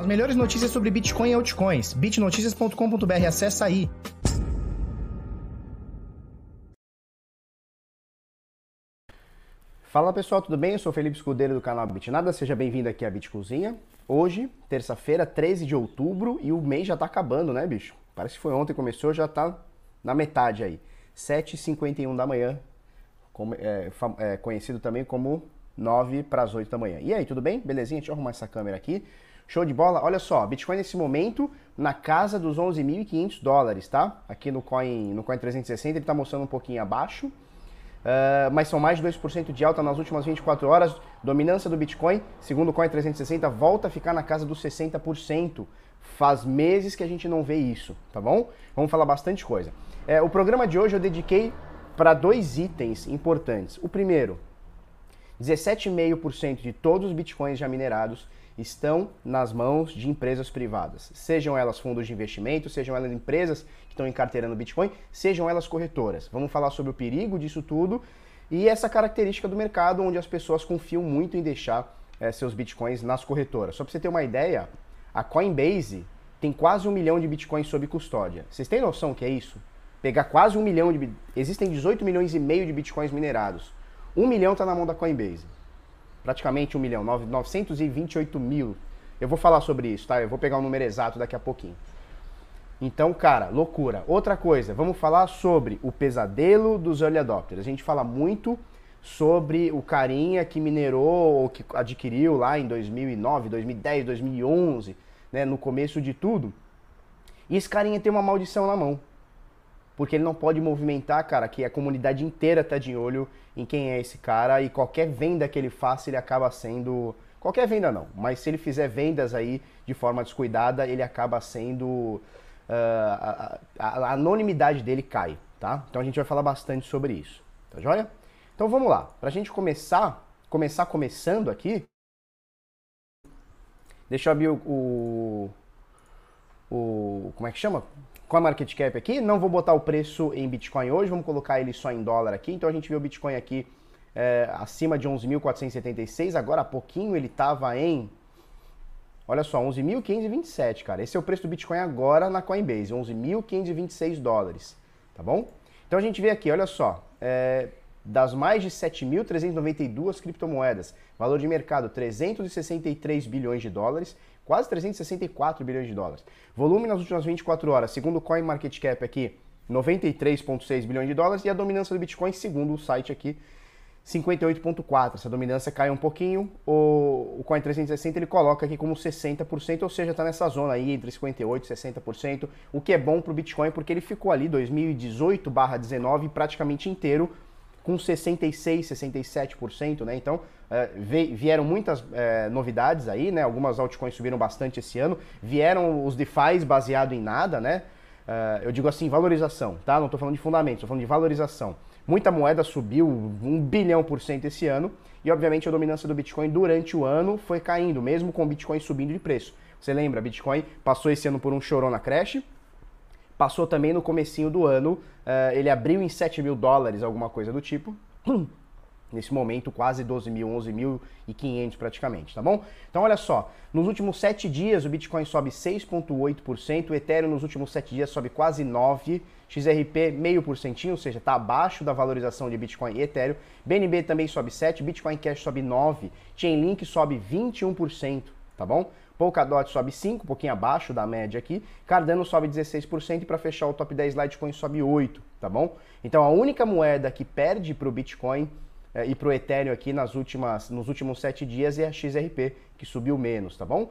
As melhores notícias sobre Bitcoin e altcoins. bitnoticias.com.br, acessa aí. Fala pessoal, tudo bem? Eu sou Felipe Escudeiro do canal Bitnada, seja bem-vindo aqui à Bitcozinha. Hoje, terça-feira, 13 de outubro, e o mês já tá acabando, né, bicho? Parece que foi ontem começou, já tá na metade aí. 7h51 da manhã, como, é, é, conhecido também como 9 para as 8 da manhã. E aí, tudo bem? Belezinha? Deixa eu arrumar essa câmera aqui. Show de bola? Olha só, Bitcoin nesse momento na casa dos 11.500 dólares, tá? Aqui no Coin, no Coin 360 ele está mostrando um pouquinho abaixo, uh, mas são mais de 2% de alta nas últimas 24 horas. Dominância do Bitcoin, segundo o Coin 360, volta a ficar na casa dos 60%. Faz meses que a gente não vê isso, tá bom? Vamos falar bastante coisa. É, o programa de hoje eu dediquei para dois itens importantes. O primeiro, 17,5% de todos os bitcoins já minerados estão nas mãos de empresas privadas, sejam elas fundos de investimento, sejam elas empresas que estão encarteirando Bitcoin, sejam elas corretoras. Vamos falar sobre o perigo disso tudo e essa característica do mercado onde as pessoas confiam muito em deixar é, seus Bitcoins nas corretoras. Só para você ter uma ideia, a Coinbase tem quase um milhão de Bitcoins sob custódia. Vocês têm noção que é isso? Pegar quase um milhão de... Existem 18 milhões e meio de Bitcoins minerados. Um milhão está na mão da Coinbase. Praticamente um milhão, 928 mil. Eu vou falar sobre isso, tá? Eu vou pegar o número exato daqui a pouquinho. Então, cara, loucura. Outra coisa, vamos falar sobre o pesadelo dos early adopters. A gente fala muito sobre o carinha que minerou ou que adquiriu lá em 2009, 2010, 2011, né, no começo de tudo. E esse carinha tem uma maldição na mão porque ele não pode movimentar, cara, que a comunidade inteira tá de olho em quem é esse cara e qualquer venda que ele faça, ele acaba sendo. Qualquer venda não, mas se ele fizer vendas aí de forma descuidada, ele acaba sendo. Uh, a, a, a, anonimidade dele cai, tá? Então a gente vai falar bastante sobre isso, tá joia? Então vamos lá, pra gente começar, começar começando aqui, deixa eu abrir o, o, o como é que chama? Com a market cap aqui. Não vou botar o preço em Bitcoin hoje, vamos colocar ele só em dólar aqui. Então a gente vê o Bitcoin aqui é, acima de 11.476. Agora há pouquinho ele estava em. Olha só, 11.527, cara. Esse é o preço do Bitcoin agora na Coinbase, 11.526 dólares, tá bom? Então a gente vê aqui, olha só, é, das mais de 7.392 criptomoedas, valor de mercado 363 bilhões de dólares, quase 364 bilhões de dólares. Volume nas últimas 24 horas, segundo o CoinMarketCap aqui, 93,6 bilhões de dólares e a dominância do Bitcoin, segundo o site aqui, 58,4. Essa dominância cai um pouquinho. O, o Coin 360 ele coloca aqui como 60%, ou seja, está nessa zona aí entre 58 e 60%, o que é bom para o Bitcoin porque ele ficou ali 2018/19 praticamente inteiro com 66, 67%, né? Então, vieram muitas é, novidades aí, né? Algumas altcoins subiram bastante esse ano. Vieram os DeFi baseado em nada, né? É, eu digo assim, valorização, tá? Não estou falando de fundamento, estou falando de valorização. Muita moeda subiu um bilhão por cento esse ano e, obviamente, a dominância do Bitcoin durante o ano foi caindo, mesmo com o Bitcoin subindo de preço. Você lembra, Bitcoin passou esse ano por um chorão na creche, Passou também no comecinho do ano, uh, ele abriu em 7 mil dólares, alguma coisa do tipo. Nesse momento, quase 12 mil, 11 mil e 500 praticamente, tá bom? Então, olha só, nos últimos 7 dias o Bitcoin sobe 6,8%, o Ethereum nos últimos 7 dias sobe quase 9%, XRP meio por centinho, ou seja, está abaixo da valorização de Bitcoin e Ethereum. BNB também sobe 7%, Bitcoin Cash sobe 9%, Chainlink sobe 21%, tá bom? Polkadot sobe 5, um pouquinho abaixo da média aqui. Cardano sobe 16% e para fechar o top 10 Litecoin sobe 8, tá bom? Então a única moeda que perde para o Bitcoin eh, e para o Ethereum aqui nas últimas, nos últimos 7 dias é a XRP, que subiu menos, tá bom?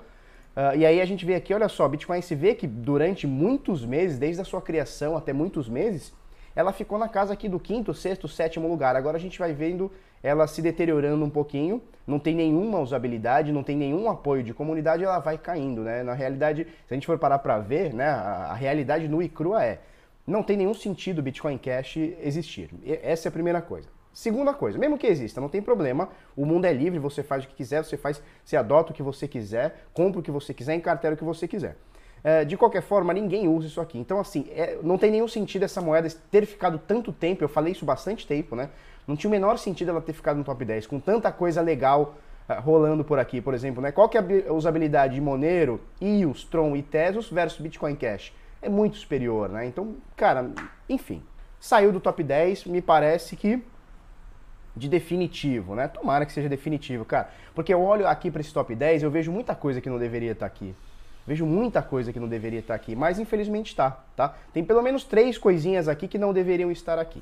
Uh, e aí a gente vê aqui, olha só, Bitcoin se vê que durante muitos meses, desde a sua criação até muitos meses, ela ficou na casa aqui do quinto, sexto, sétimo lugar. Agora a gente vai vendo ela se deteriorando um pouquinho, não tem nenhuma usabilidade, não tem nenhum apoio de comunidade, ela vai caindo, né? Na realidade, se a gente for parar para ver, né, a, a, realidade nua e crua é, não tem nenhum sentido Bitcoin Cash existir. E essa é a primeira coisa. Segunda coisa, mesmo que exista, não tem problema, o mundo é livre, você faz o que quiser, você faz, você adota o que você quiser, compra o que você quiser, encartera o que você quiser. É, de qualquer forma, ninguém usa isso aqui. Então, assim, é, não tem nenhum sentido essa moeda ter ficado tanto tempo, eu falei isso bastante tempo, né? Não tinha o menor sentido ela ter ficado no top 10, com tanta coisa legal uh, rolando por aqui, por exemplo, né? Qual que é a usabilidade de Monero, EOS, Tron e Tesos versus Bitcoin Cash? É muito superior, né? Então, cara, enfim, saiu do top 10, me parece que de definitivo, né? Tomara que seja definitivo, cara. Porque eu olho aqui para esse top 10, eu vejo muita coisa que não deveria estar tá aqui. Vejo muita coisa que não deveria estar tá aqui, mas infelizmente está, tá? Tem pelo menos três coisinhas aqui que não deveriam estar aqui.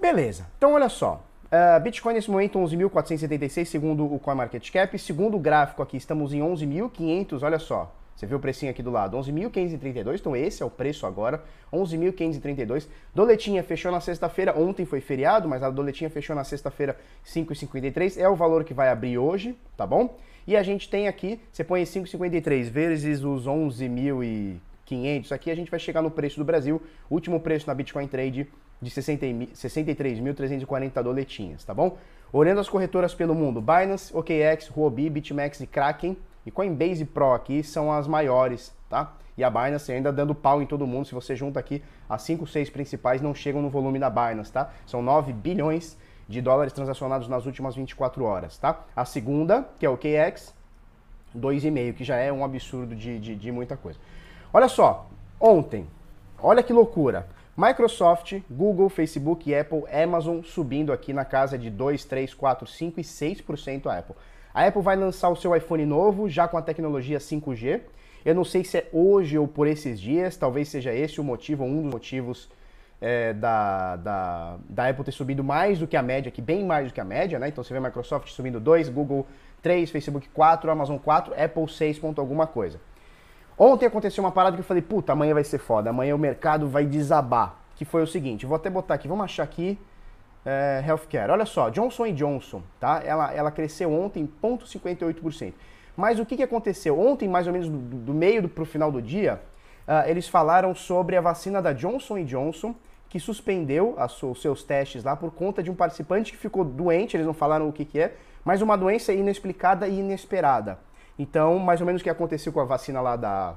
Beleza, então olha só. Uh, Bitcoin nesse momento 11.476 segundo o CoinMarketCap. Segundo o gráfico aqui, estamos em 11.500, olha só. Você viu o precinho aqui do lado, 11.532, então esse é o preço agora, 11.532. Doletinha fechou na sexta-feira, ontem foi feriado, mas a doletinha fechou na sexta-feira 5,53, é o valor que vai abrir hoje, tá bom? E a gente tem aqui, você põe 5,53 vezes os 11.500, aqui a gente vai chegar no preço do Brasil, último preço na Bitcoin Trade de 63.340 doletinhas, tá bom? Olhando as corretoras pelo mundo, Binance, OKX, Huobi, BitMEX e Kraken e Coinbase Pro aqui são as maiores, tá? E a Binance ainda dando pau em todo mundo, se você junta aqui as 5, 6 principais não chegam no volume da Binance, tá? São 9 bilhões de dólares transacionados nas últimas 24 horas, tá? A segunda, que é o KX, 2,5, que já é um absurdo de, de, de muita coisa. Olha só, ontem, olha que loucura. Microsoft, Google, Facebook, Apple, Amazon subindo aqui na casa de 2, 3, 4, 5 e 6% a Apple. A Apple vai lançar o seu iPhone novo, já com a tecnologia 5G. Eu não sei se é hoje ou por esses dias, talvez seja esse o motivo, um dos motivos é, da, da, da Apple ter subido mais do que a média, que bem mais do que a média, né? Então você vê Microsoft subindo 2, Google 3, Facebook 4, Amazon 4, Apple 6 ponto alguma coisa. Ontem aconteceu uma parada que eu falei, puta, amanhã vai ser foda, amanhã o mercado vai desabar. Que foi o seguinte, vou até botar aqui, vamos achar aqui, é, healthcare. Olha só, Johnson Johnson, tá? Ela, ela cresceu ontem 0,58%. Mas o que, que aconteceu? Ontem, mais ou menos do, do meio para o final do dia, uh, eles falaram sobre a vacina da Johnson Johnson, que suspendeu os seus testes lá por conta de um participante que ficou doente, eles não falaram o que, que é, mas uma doença inexplicada e inesperada. Então, mais ou menos o que aconteceu com a vacina lá da,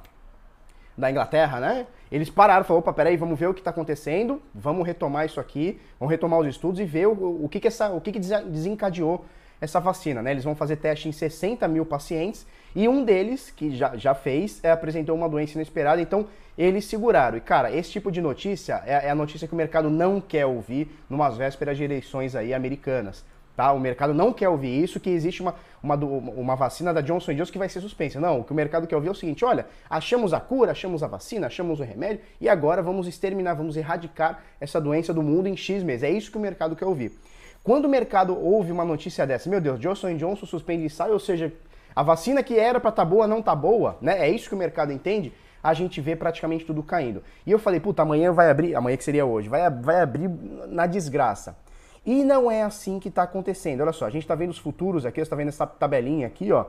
da Inglaterra, né? Eles pararam, falaram, opa, peraí, vamos ver o que está acontecendo, vamos retomar isso aqui, vamos retomar os estudos e ver o, o que, que, essa, o que, que desencadeou essa vacina, né? Eles vão fazer teste em 60 mil pacientes e um deles, que já, já fez, é, apresentou uma doença inesperada, então eles seguraram. E, cara, esse tipo de notícia é, é a notícia que o mercado não quer ouvir numas vésperas de eleições aí americanas. Tá? O mercado não quer ouvir isso, que existe uma, uma, uma vacina da Johnson Johnson que vai ser suspensa. Não, o que o mercado quer ouvir é o seguinte, olha, achamos a cura, achamos a vacina, achamos o remédio e agora vamos exterminar, vamos erradicar essa doença do mundo em X meses. É isso que o mercado quer ouvir. Quando o mercado ouve uma notícia dessa, meu Deus, Johnson Johnson suspende e sai, ou seja, a vacina que era para estar tá boa não tá boa, né? É isso que o mercado entende. A gente vê praticamente tudo caindo. E eu falei, puta, amanhã vai abrir, amanhã que seria hoje, vai, vai abrir na desgraça. E não é assim que está acontecendo. Olha só, a gente está vendo os futuros aqui, você está vendo essa tabelinha aqui, ó.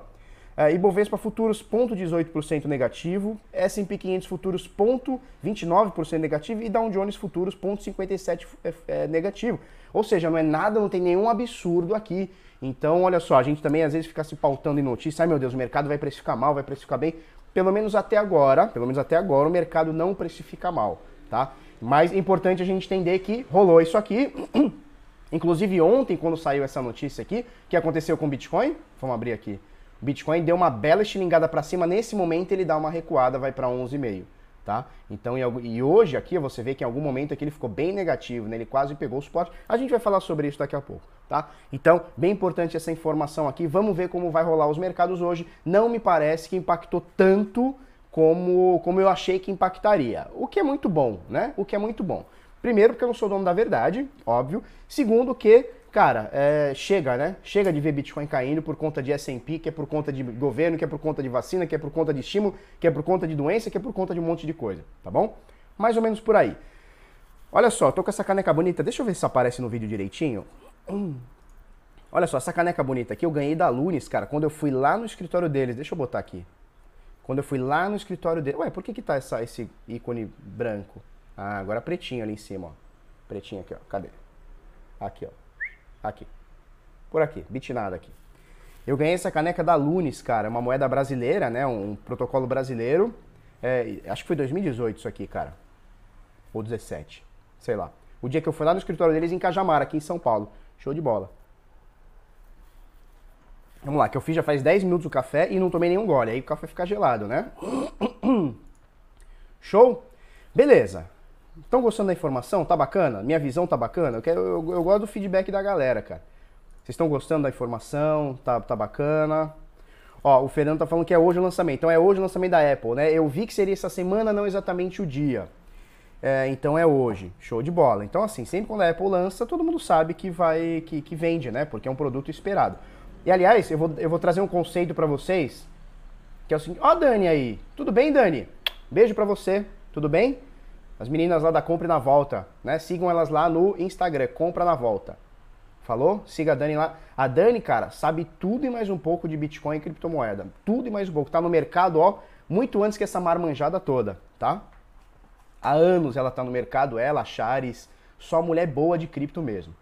É, Ibovespa futuros 0,18% negativo, S&P 500 futuros 0,29% negativo e Dow Jones futuros 0,57% é, é, negativo. Ou seja, não é nada, não tem nenhum absurdo aqui. Então, olha só, a gente também às vezes fica se pautando em notícias, ai meu Deus, o mercado vai precificar mal, vai precificar bem. Pelo menos até agora, pelo menos até agora, o mercado não precifica mal, tá? Mas é importante a gente entender que rolou isso aqui. Inclusive ontem, quando saiu essa notícia aqui, que aconteceu com o Bitcoin? Vamos abrir aqui. O Bitcoin deu uma bela estilingada para cima, nesse momento ele dá uma recuada, vai para 11,5, tá? Então, e hoje aqui você vê que em algum momento aqui ele ficou bem negativo, né? Ele quase pegou o suporte. A gente vai falar sobre isso daqui a pouco, tá? Então, bem importante essa informação aqui. Vamos ver como vai rolar os mercados hoje. Não me parece que impactou tanto como, como eu achei que impactaria. O que é muito bom, né? O que é muito bom. Primeiro, porque eu não sou dono da verdade, óbvio. Segundo, que, cara, é, chega, né? Chega de ver Bitcoin caindo por conta de S&P, que é por conta de governo, que é por conta de vacina, que é por conta de estímulo, que é por conta de doença, que é por conta de um monte de coisa, tá bom? Mais ou menos por aí. Olha só, tô com essa caneca bonita. Deixa eu ver se aparece no vídeo direitinho. Hum. Olha só, essa caneca bonita aqui eu ganhei da Lunes, cara, quando eu fui lá no escritório deles. Deixa eu botar aqui. Quando eu fui lá no escritório deles. Ué, por que que tá essa, esse ícone branco? Ah, agora pretinho ali em cima, ó. Pretinho aqui, ó. Cadê? Aqui, ó. Aqui. Por aqui, bitnada aqui. Eu ganhei essa caneca da Lunes, cara. Uma moeda brasileira, né? Um protocolo brasileiro. É, acho que foi 2018 isso aqui, cara. Ou 17. Sei lá. O dia que eu fui lá no escritório deles em Cajamar, aqui em São Paulo. Show de bola. Vamos lá, que eu fiz já faz 10 minutos o café e não tomei nenhum gole. Aí o café fica gelado, né? Show? Beleza. Estão gostando da informação? Tá bacana? Minha visão tá bacana? Eu, quero, eu, eu gosto do feedback da galera, cara. Vocês estão gostando da informação? Tá, tá bacana? Ó, o Fernando tá falando que é hoje o lançamento. Então é hoje o lançamento da Apple, né? Eu vi que seria essa semana, não exatamente o dia. É, então é hoje. Show de bola. Então, assim, sempre quando a Apple lança, todo mundo sabe que vai. que, que vende, né? Porque é um produto esperado. E aliás, eu vou, eu vou trazer um conceito para vocês, que é o seguinte, ó Dani aí, tudo bem Dani? Beijo para você, tudo bem? As meninas lá da Compre na Volta, né? Sigam elas lá no Instagram, Compra na Volta. Falou? Siga a Dani lá. A Dani, cara, sabe tudo e mais um pouco de Bitcoin e criptomoeda. Tudo e mais um pouco. Tá no mercado, ó, muito antes que essa marmanjada toda, tá? Há anos ela tá no mercado, ela, Chares, só mulher boa de cripto mesmo.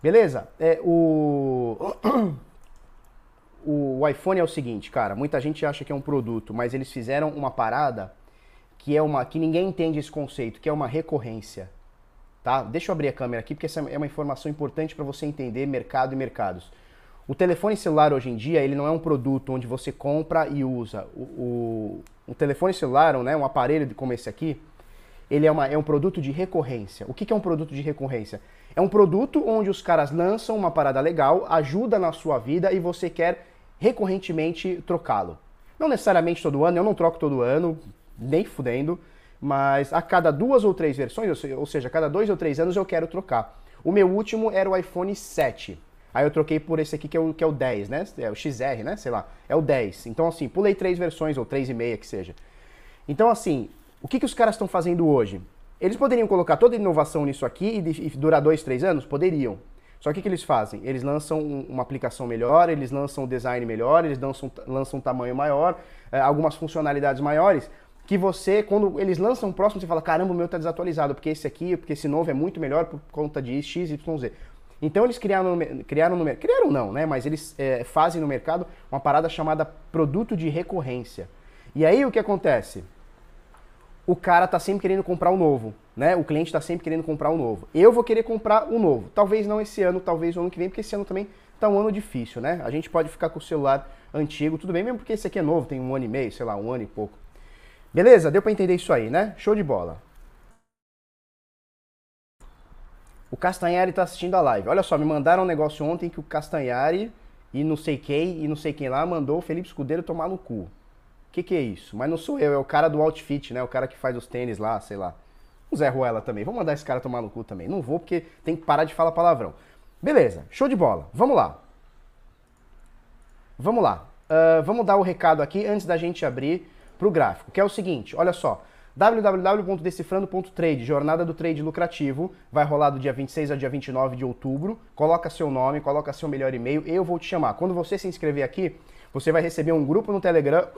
Beleza? É, o... o iPhone é o seguinte, cara, muita gente acha que é um produto, mas eles fizeram uma parada que é uma que ninguém entende esse conceito, que é uma recorrência, tá? Deixa eu abrir a câmera aqui porque essa é uma informação importante para você entender mercado e mercados. O telefone celular hoje em dia ele não é um produto onde você compra e usa. O, o, o telefone celular, né, um aparelho como esse aqui, ele é, uma, é um produto de recorrência. O que, que é um produto de recorrência? É um produto onde os caras lançam uma parada legal, ajuda na sua vida e você quer recorrentemente trocá-lo. Não necessariamente todo ano, eu não troco todo ano, nem fudendo, mas a cada duas ou três versões, ou seja, a cada dois ou três anos eu quero trocar. O meu último era o iPhone 7. Aí eu troquei por esse aqui que é o, que é o 10, né? É o XR, né? Sei lá. É o 10. Então, assim, pulei três versões, ou três e meia que seja. Então, assim, o que, que os caras estão fazendo hoje? Eles poderiam colocar toda a inovação nisso aqui e, e durar dois, três anos? Poderiam. Só que o que eles fazem? Eles lançam uma aplicação melhor, eles lançam um design melhor, eles lançam, lançam um tamanho maior, é, algumas funcionalidades maiores, que você, quando eles lançam o próximo, você fala, caramba, o meu está desatualizado, porque esse aqui, porque esse novo é muito melhor por conta de X, Y, Z. Então eles criaram, criaram no criaram não, né? Mas eles é, fazem no mercado uma parada chamada produto de recorrência. E aí o que acontece? o cara tá sempre querendo comprar o novo, né? O cliente está sempre querendo comprar o novo. Eu vou querer comprar o novo. Talvez não esse ano, talvez o ano que vem, porque esse ano também tá um ano difícil, né? A gente pode ficar com o celular antigo, tudo bem, mesmo porque esse aqui é novo, tem um ano e meio, sei lá, um ano e pouco. Beleza? Deu para entender isso aí, né? Show de bola. O Castanhari tá assistindo a live. Olha só, me mandaram um negócio ontem que o Castanhari e não sei quem e não sei quem lá mandou o Felipe Escudeiro tomar no cu que, que é isso? Mas não sou eu, é o cara do outfit, né? O cara que faz os tênis lá, sei lá. O Zé Ruela também. Vamos mandar esse cara tomar no cu também. Não vou porque tem que parar de falar palavrão. Beleza, show de bola. Vamos lá. Vamos lá. Uh, vamos dar o recado aqui antes da gente abrir para o gráfico, que é o seguinte, olha só. www.decifrando.trade, jornada do trade lucrativo, vai rolar do dia 26 ao dia 29 de outubro. Coloca seu nome, coloca seu melhor e-mail, eu vou te chamar. Quando você se inscrever aqui, você vai receber um grupo no Telegram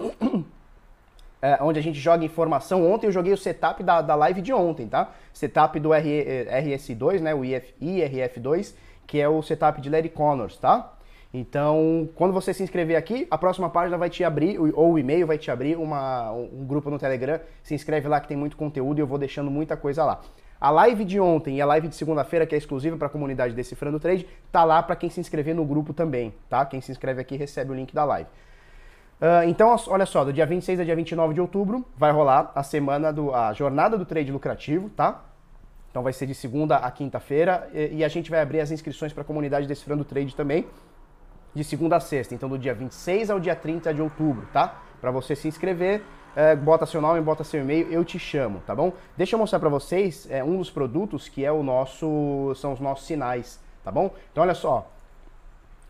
é, onde a gente joga informação. Ontem eu joguei o setup da, da live de ontem, tá? Setup do RS2, né? O IF, IRF2, que é o setup de Larry Connors, tá? Então, quando você se inscrever aqui, a próxima página vai te abrir, ou o e-mail vai te abrir uma, um grupo no Telegram. Se inscreve lá que tem muito conteúdo e eu vou deixando muita coisa lá. A live de ontem e a live de segunda-feira, que é exclusiva para a comunidade Decifrando Trade, tá lá para quem se inscrever no grupo também, tá? Quem se inscreve aqui recebe o link da live. Uh, então, olha só, do dia 26 a dia 29 de outubro vai rolar a semana do a jornada do trade lucrativo, tá? Então vai ser de segunda a quinta-feira e, e, a gente vai abrir as inscrições para a comunidade Decifrando Trade também de segunda a sexta, então do dia 26 ao dia 30 de outubro, tá? Para você se inscrever, é, bota seu nome, bota seu e-mail, eu te chamo, tá bom? Deixa eu mostrar para vocês é, um dos produtos que é o nosso, são os nossos sinais, tá bom? Então olha só,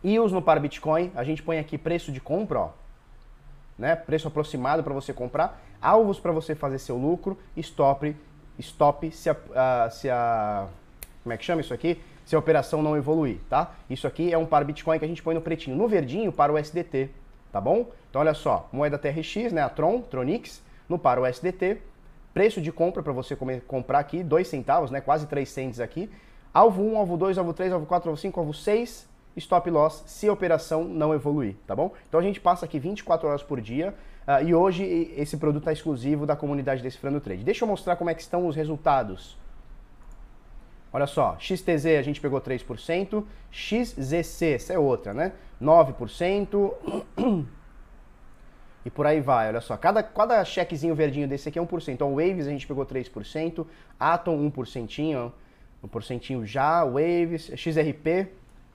EOS no par Bitcoin, a gente põe aqui preço de compra, ó, né? Preço aproximado para você comprar, alvos para você fazer seu lucro, stop, stop se a, a, se a, como é que chama isso aqui? Se a operação não evoluir, tá? Isso aqui é um par Bitcoin que a gente põe no pretinho, no verdinho para o SDT, tá bom? Então olha só, moeda TRX, né, a Tron, Tronix, no par o SDT, preço de compra para você comprar aqui, 2 centavos, né, quase 3 cents aqui, alvo 1, alvo 2, alvo 3, alvo 4, alvo 5, alvo 6, stop loss se a operação não evoluir, tá bom? Então a gente passa aqui 24 horas por dia uh, e hoje esse produto está exclusivo da comunidade Decifrando Trade. Deixa eu mostrar como é que estão os resultados. Olha só, XTZ a gente pegou 3%, XZC, essa é outra, né? 9%. E por aí vai, olha só. Cada, cada chequezinho verdinho desse aqui é 1%. Então, Waves a gente pegou 3%, Atom 1%, 1% já, Waves, XRP,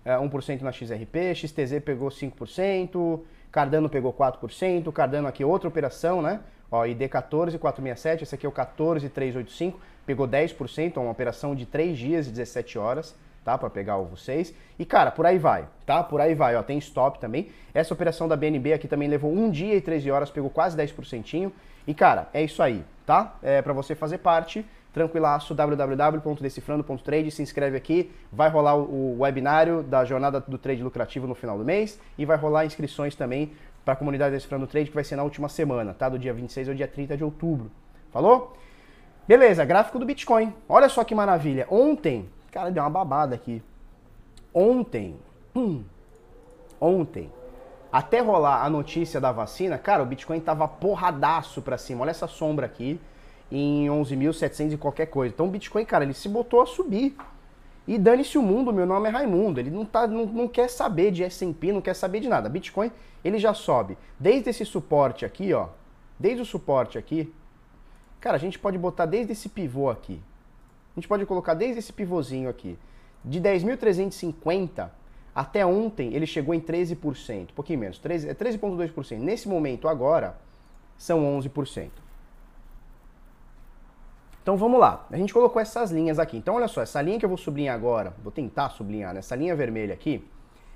1% na XRP, XTZ pegou 5%, Cardano pegou 4%, Cardano aqui outra operação, né? Ó, ID 14467, esse aqui é o 14385, pegou 10%, uma operação de 3 dias e 17 horas tá? Para pegar vocês. E cara, por aí vai, tá? Por aí vai, ó, tem stop também. Essa operação da BNB aqui também levou um dia e 13 horas, pegou quase 10%. E cara, é isso aí, tá? É para você fazer parte, tranquilaço, www.decifrando.trade, se inscreve aqui, vai rolar o webinário da jornada do trade lucrativo no final do mês e vai rolar inscrições também para a comunidade Decifrando Trade, que vai ser na última semana, tá? Do dia 26 ao dia 30 de outubro. Falou? Beleza, gráfico do Bitcoin. Olha só que maravilha. Ontem Cara, deu uma babada aqui. Ontem, hum, ontem, até rolar a notícia da vacina, cara, o Bitcoin tava porradaço pra cima. Olha essa sombra aqui, em 11.700 e qualquer coisa. Então o Bitcoin, cara, ele se botou a subir. E dane-se o mundo, meu nome é Raimundo. Ele não, tá, não, não quer saber de S&P, não quer saber de nada. Bitcoin, ele já sobe. Desde esse suporte aqui, ó. Desde o suporte aqui. Cara, a gente pode botar desde esse pivô aqui a gente pode colocar desde esse pivôzinho aqui. De 10.350 até ontem ele chegou em 13%, um pouquinho menos, 13,2%. É Nesse momento agora são 11%. Então vamos lá, a gente colocou essas linhas aqui. Então olha só, essa linha que eu vou sublinhar agora, vou tentar sublinhar, nessa linha vermelha aqui,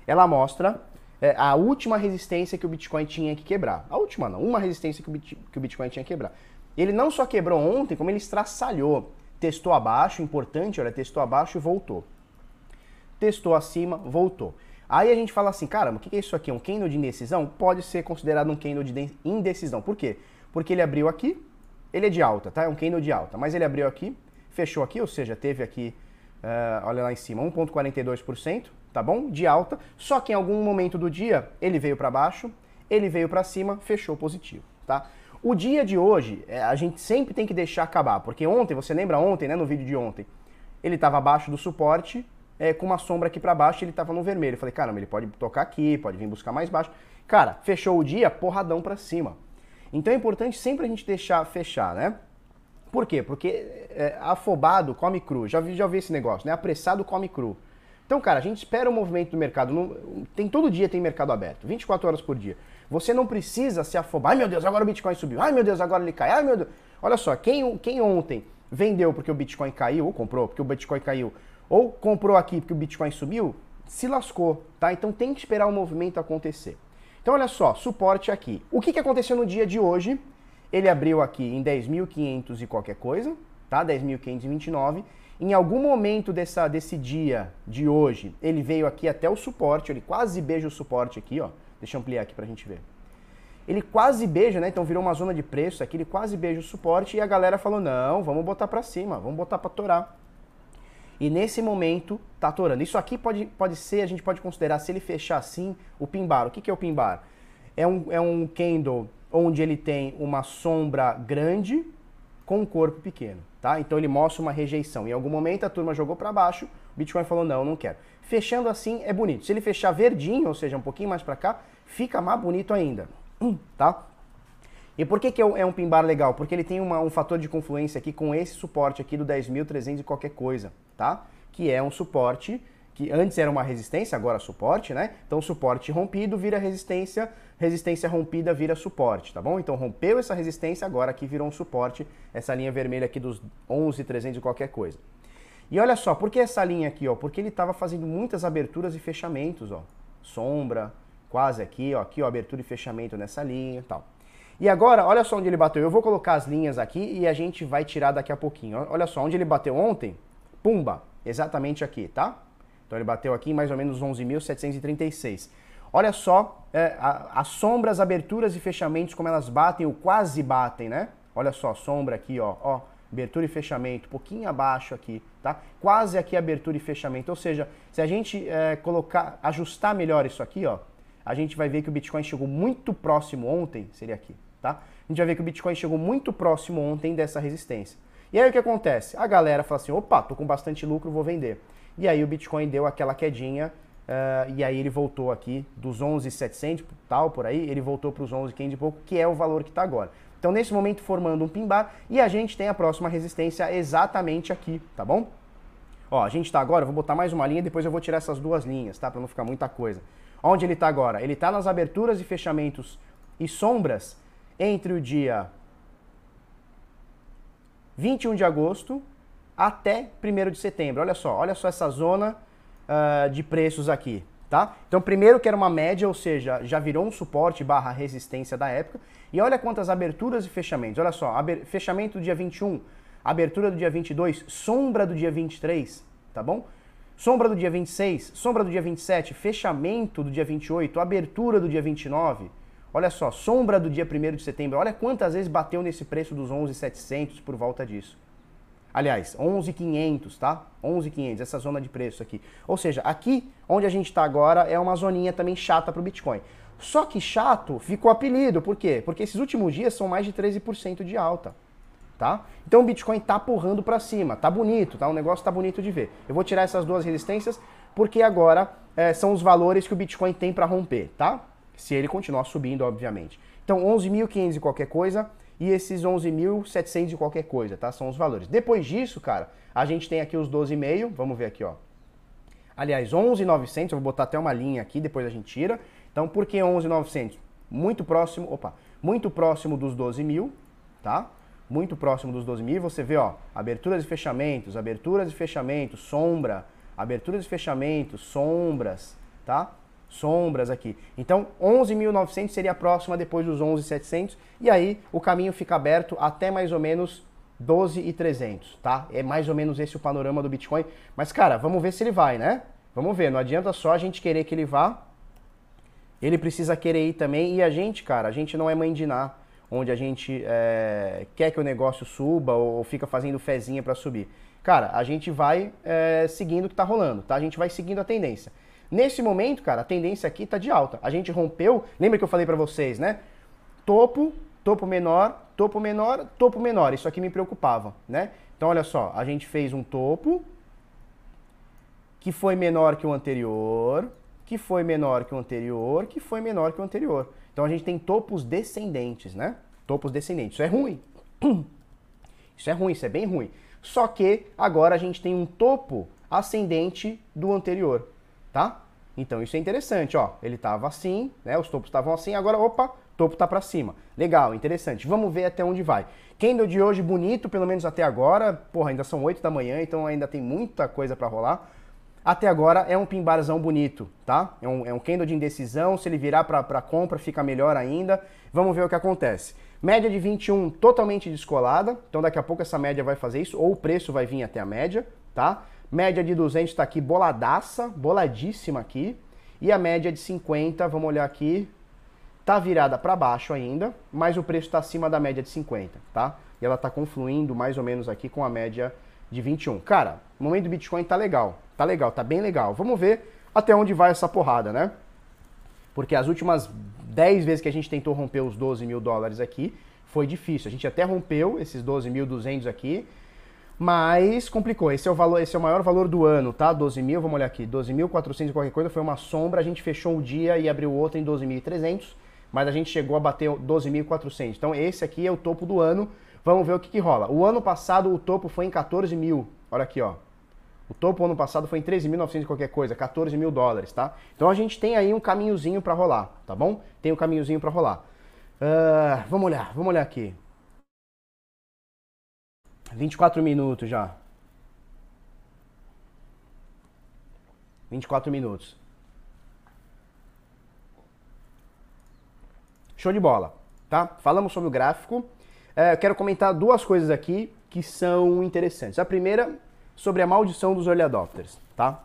ela mostra é, a última resistência que o Bitcoin tinha que quebrar. A última não, uma resistência que o, que o Bitcoin tinha que quebrar. Ele não só quebrou ontem, como ele estraçalhou testou abaixo, importante, olha, testou abaixo e voltou. Testou acima, voltou. Aí a gente fala assim, caramba, o que é isso aqui? É um candle de indecisão? Pode ser considerado um candle de indecisão. Por quê? Porque ele abriu aqui, ele é de alta, tá? É um candle de alta, mas ele abriu aqui, fechou aqui, ou seja, teve aqui, uh, olha lá em cima, 1,42%, tá bom? De alta, só que em algum momento do dia ele veio para baixo, ele veio para cima, fechou positivo, tá? O dia de hoje, é, a gente sempre tem que deixar acabar, porque ontem, você lembra ontem, né, no vídeo de ontem, ele estava abaixo do suporte, é, com uma sombra aqui para baixo, ele estava no vermelho. Eu falei, caramba, ele pode tocar aqui, pode vir buscar mais baixo. Cara, fechou o dia, porradão para cima. Então é importante sempre a gente deixar fechar, né? Por quê? Porque é, afobado come cru. Já vi, já vi esse negócio, né? Apressado come cru. Então, cara, a gente espera o movimento do mercado. No, tem todo dia tem mercado aberto, 24 horas por dia. Você não precisa se afobar. Ai meu Deus, agora o Bitcoin subiu. Ai meu Deus, agora ele cai. Ai meu Deus. Olha só, quem, quem ontem vendeu porque o Bitcoin caiu, ou comprou porque o Bitcoin caiu, ou comprou aqui porque o Bitcoin subiu, se lascou, tá? Então tem que esperar o movimento acontecer. Então olha só, suporte aqui. O que, que aconteceu no dia de hoje? Ele abriu aqui em 10.500 e qualquer coisa, tá? 10.529. Em algum momento dessa, desse dia de hoje, ele veio aqui até o suporte, ele quase beija o suporte aqui, ó. Deixa eu ampliar aqui pra gente ver. Ele quase beija, né? Então virou uma zona de preço aqui, ele quase beija o suporte e a galera falou: "Não, vamos botar para cima, vamos botar para torar". E nesse momento tá torando. Isso aqui pode, pode ser, a gente pode considerar se ele fechar assim, o pin bar. O que, que é o pin bar? É um, é um candle onde ele tem uma sombra grande com um corpo pequeno, tá? Então ele mostra uma rejeição. Em algum momento a turma jogou para baixo, o Bitcoin falou: "Não, não quero". Fechando assim é bonito. Se ele fechar verdinho, ou seja, um pouquinho mais para cá, fica mais bonito ainda, tá? E por que, que é um pin bar legal? Porque ele tem uma, um fator de confluência aqui com esse suporte aqui do 10.300 e qualquer coisa, tá? Que é um suporte que antes era uma resistência, agora suporte, né? Então suporte rompido vira resistência, resistência rompida vira suporte, tá bom? Então rompeu essa resistência, agora aqui virou um suporte, essa linha vermelha aqui dos 11.300 e qualquer coisa. E olha só, por que essa linha aqui, ó? Porque ele estava fazendo muitas aberturas e fechamentos, ó. Sombra, quase aqui, ó, aqui, ó, abertura e fechamento nessa linha e tal. E agora, olha só onde ele bateu. Eu vou colocar as linhas aqui e a gente vai tirar daqui a pouquinho. Olha só, onde ele bateu ontem, pumba, exatamente aqui, tá? Então ele bateu aqui em mais ou menos 11.736. Olha só é, as sombras, aberturas e fechamentos, como elas batem ou quase batem, né? Olha só, sombra aqui, ó, ó, abertura e fechamento, pouquinho abaixo aqui, tá? Quase aqui abertura e fechamento. Ou seja, se a gente é, colocar, ajustar melhor isso aqui, ó, a gente vai ver que o Bitcoin chegou muito próximo ontem, seria aqui, tá? A gente vai ver que o Bitcoin chegou muito próximo ontem dessa resistência. E aí o que acontece? A galera fala assim, opa, tô com bastante lucro, vou vender. E aí o Bitcoin deu aquela quedinha, uh, e aí ele voltou aqui dos 11.700, tal, por aí, ele voltou para os 11.500 e pouco, que é o valor que está agora. Então, nesse momento, formando um pimbar, e a gente tem a próxima resistência exatamente aqui, tá bom? Ó, a gente está agora, vou botar mais uma linha, depois eu vou tirar essas duas linhas, tá? Para não ficar muita coisa. Onde ele está agora? Ele está nas aberturas e fechamentos e sombras entre o dia 21 de agosto até 1 de setembro. Olha só, olha só essa zona uh, de preços aqui, tá? Então, primeiro que era uma média, ou seja, já virou um suporte barra resistência da época. E olha quantas aberturas e fechamentos. Olha só, fechamento do dia 21, abertura do dia 22, sombra do dia 23, tá bom? Sombra do dia 26, sombra do dia 27, fechamento do dia 28, abertura do dia 29. Olha só, sombra do dia 1 de setembro. Olha quantas vezes bateu nesse preço dos 11,700 por volta disso. Aliás, 11,500, tá? 11,500, essa zona de preço aqui. Ou seja, aqui onde a gente está agora é uma zoninha também chata para o Bitcoin. Só que chato ficou apelido, por quê? Porque esses últimos dias são mais de 13% de alta tá? Então o Bitcoin tá porrando para cima, tá bonito, tá? O negócio tá bonito de ver. Eu vou tirar essas duas resistências porque agora é, são os valores que o Bitcoin tem para romper, tá? Se ele continuar subindo, obviamente. Então 11.500 e qualquer coisa e esses 11.700 e qualquer coisa, tá? São os valores. Depois disso, cara, a gente tem aqui os 12,5, vamos ver aqui, ó. Aliás, 11.900, eu vou botar até uma linha aqui, depois a gente tira. Então, por que 11.900? Muito próximo, opa, muito próximo dos 12.000, tá? Muito próximo dos 12 mil, você vê, ó, aberturas e fechamentos, aberturas e fechamentos, sombra, aberturas e fechamentos, sombras, tá? Sombras aqui. Então, 11.900 seria a próxima depois dos 11.700 e aí o caminho fica aberto até mais ou menos 12.300, tá? É mais ou menos esse o panorama do Bitcoin. Mas, cara, vamos ver se ele vai, né? Vamos ver, não adianta só a gente querer que ele vá. Ele precisa querer ir também e a gente, cara, a gente não é mãe de nada onde a gente é, quer que o negócio suba ou fica fazendo fezinha para subir. Cara, a gente vai é, seguindo o que está rolando, tá? A gente vai seguindo a tendência. Nesse momento, cara, a tendência aqui está de alta. A gente rompeu, lembra que eu falei para vocês, né? Topo, topo menor, topo menor, topo menor. Isso aqui me preocupava, né? Então, olha só, a gente fez um topo que foi menor que o anterior, que foi menor que o anterior, que foi menor que o anterior. Então a gente tem topos descendentes, né? Topos descendentes. Isso é ruim. Isso é ruim, isso é bem ruim. Só que agora a gente tem um topo ascendente do anterior, tá? Então isso é interessante, ó. Ele estava assim, né? Os topos estavam assim, agora, opa, topo tá para cima. Legal, interessante. Vamos ver até onde vai. Candle de hoje bonito, pelo menos até agora. Porra, ainda são 8 da manhã, então ainda tem muita coisa para rolar até agora é um pimbarzão bonito, tá? É um, é um candle de indecisão, se ele virar para compra fica melhor ainda. Vamos ver o que acontece. Média de 21 totalmente descolada, então daqui a pouco essa média vai fazer isso, ou o preço vai vir até a média, tá? Média de 200 está aqui boladaça, boladíssima aqui. E a média de 50, vamos olhar aqui, tá virada para baixo ainda, mas o preço está acima da média de 50, tá? E ela está confluindo mais ou menos aqui com a média de 21. Cara, o momento do Bitcoin tá legal. Tá legal, tá bem legal. Vamos ver até onde vai essa porrada, né? Porque as últimas 10 vezes que a gente tentou romper os 12 mil dólares aqui, foi difícil. A gente até rompeu esses 12.200 aqui, mas complicou. Esse é o valor, esse é o maior valor do ano, tá? 12 mil, vamos olhar aqui, 12.400 e qualquer coisa, foi uma sombra. A gente fechou o dia e abriu outro em 12.300, mas a gente chegou a bater 12.400. Então esse aqui é o topo do ano. Vamos ver o que, que rola. O ano passado o topo foi em 14 mil. Olha aqui, ó. O topo ano passado foi em 13.900 e qualquer coisa, 14 mil dólares, tá? Então a gente tem aí um caminhozinho para rolar, tá bom? Tem um caminhozinho para rolar. Uh, vamos olhar, vamos olhar aqui. 24 minutos já. 24 minutos. Show de bola, tá? Falamos sobre o gráfico. Uh, quero comentar duas coisas aqui que são interessantes. A primeira sobre a maldição dos early adopters, tá?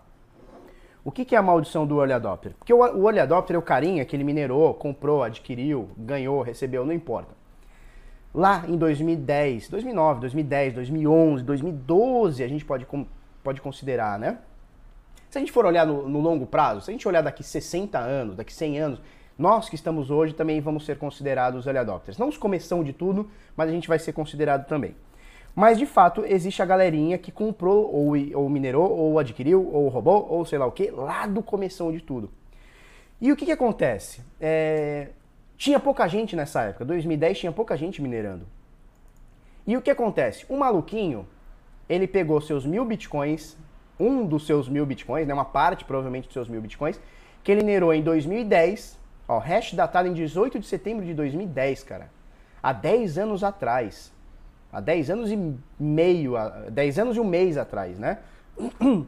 O que, que é a maldição do early adopter? Porque o, early adopter é o carinha que ele minerou, comprou, adquiriu, ganhou, recebeu, não importa. Lá em 2010, 2009, 2010, 2011, 2012, a gente pode, pode considerar, né? Se a gente for olhar no, no longo prazo, se a gente olhar daqui 60 anos, daqui 100 anos, nós que estamos hoje também vamos ser considerados early adopters. Não os começão de tudo, mas a gente vai ser considerado também. Mas de fato existe a galerinha que comprou, ou, ou minerou, ou adquiriu, ou roubou, ou sei lá o que, lá do começo de tudo. E o que, que acontece? É... Tinha pouca gente nessa época, 2010 tinha pouca gente minerando. E o que acontece? O maluquinho, ele pegou seus mil bitcoins, um dos seus mil bitcoins, né, uma parte provavelmente dos seus mil bitcoins, que ele minerou em 2010, ó, hash datado em 18 de setembro de 2010, cara. Há 10 anos atrás. Há 10 anos e meio, 10 anos e um mês atrás, né?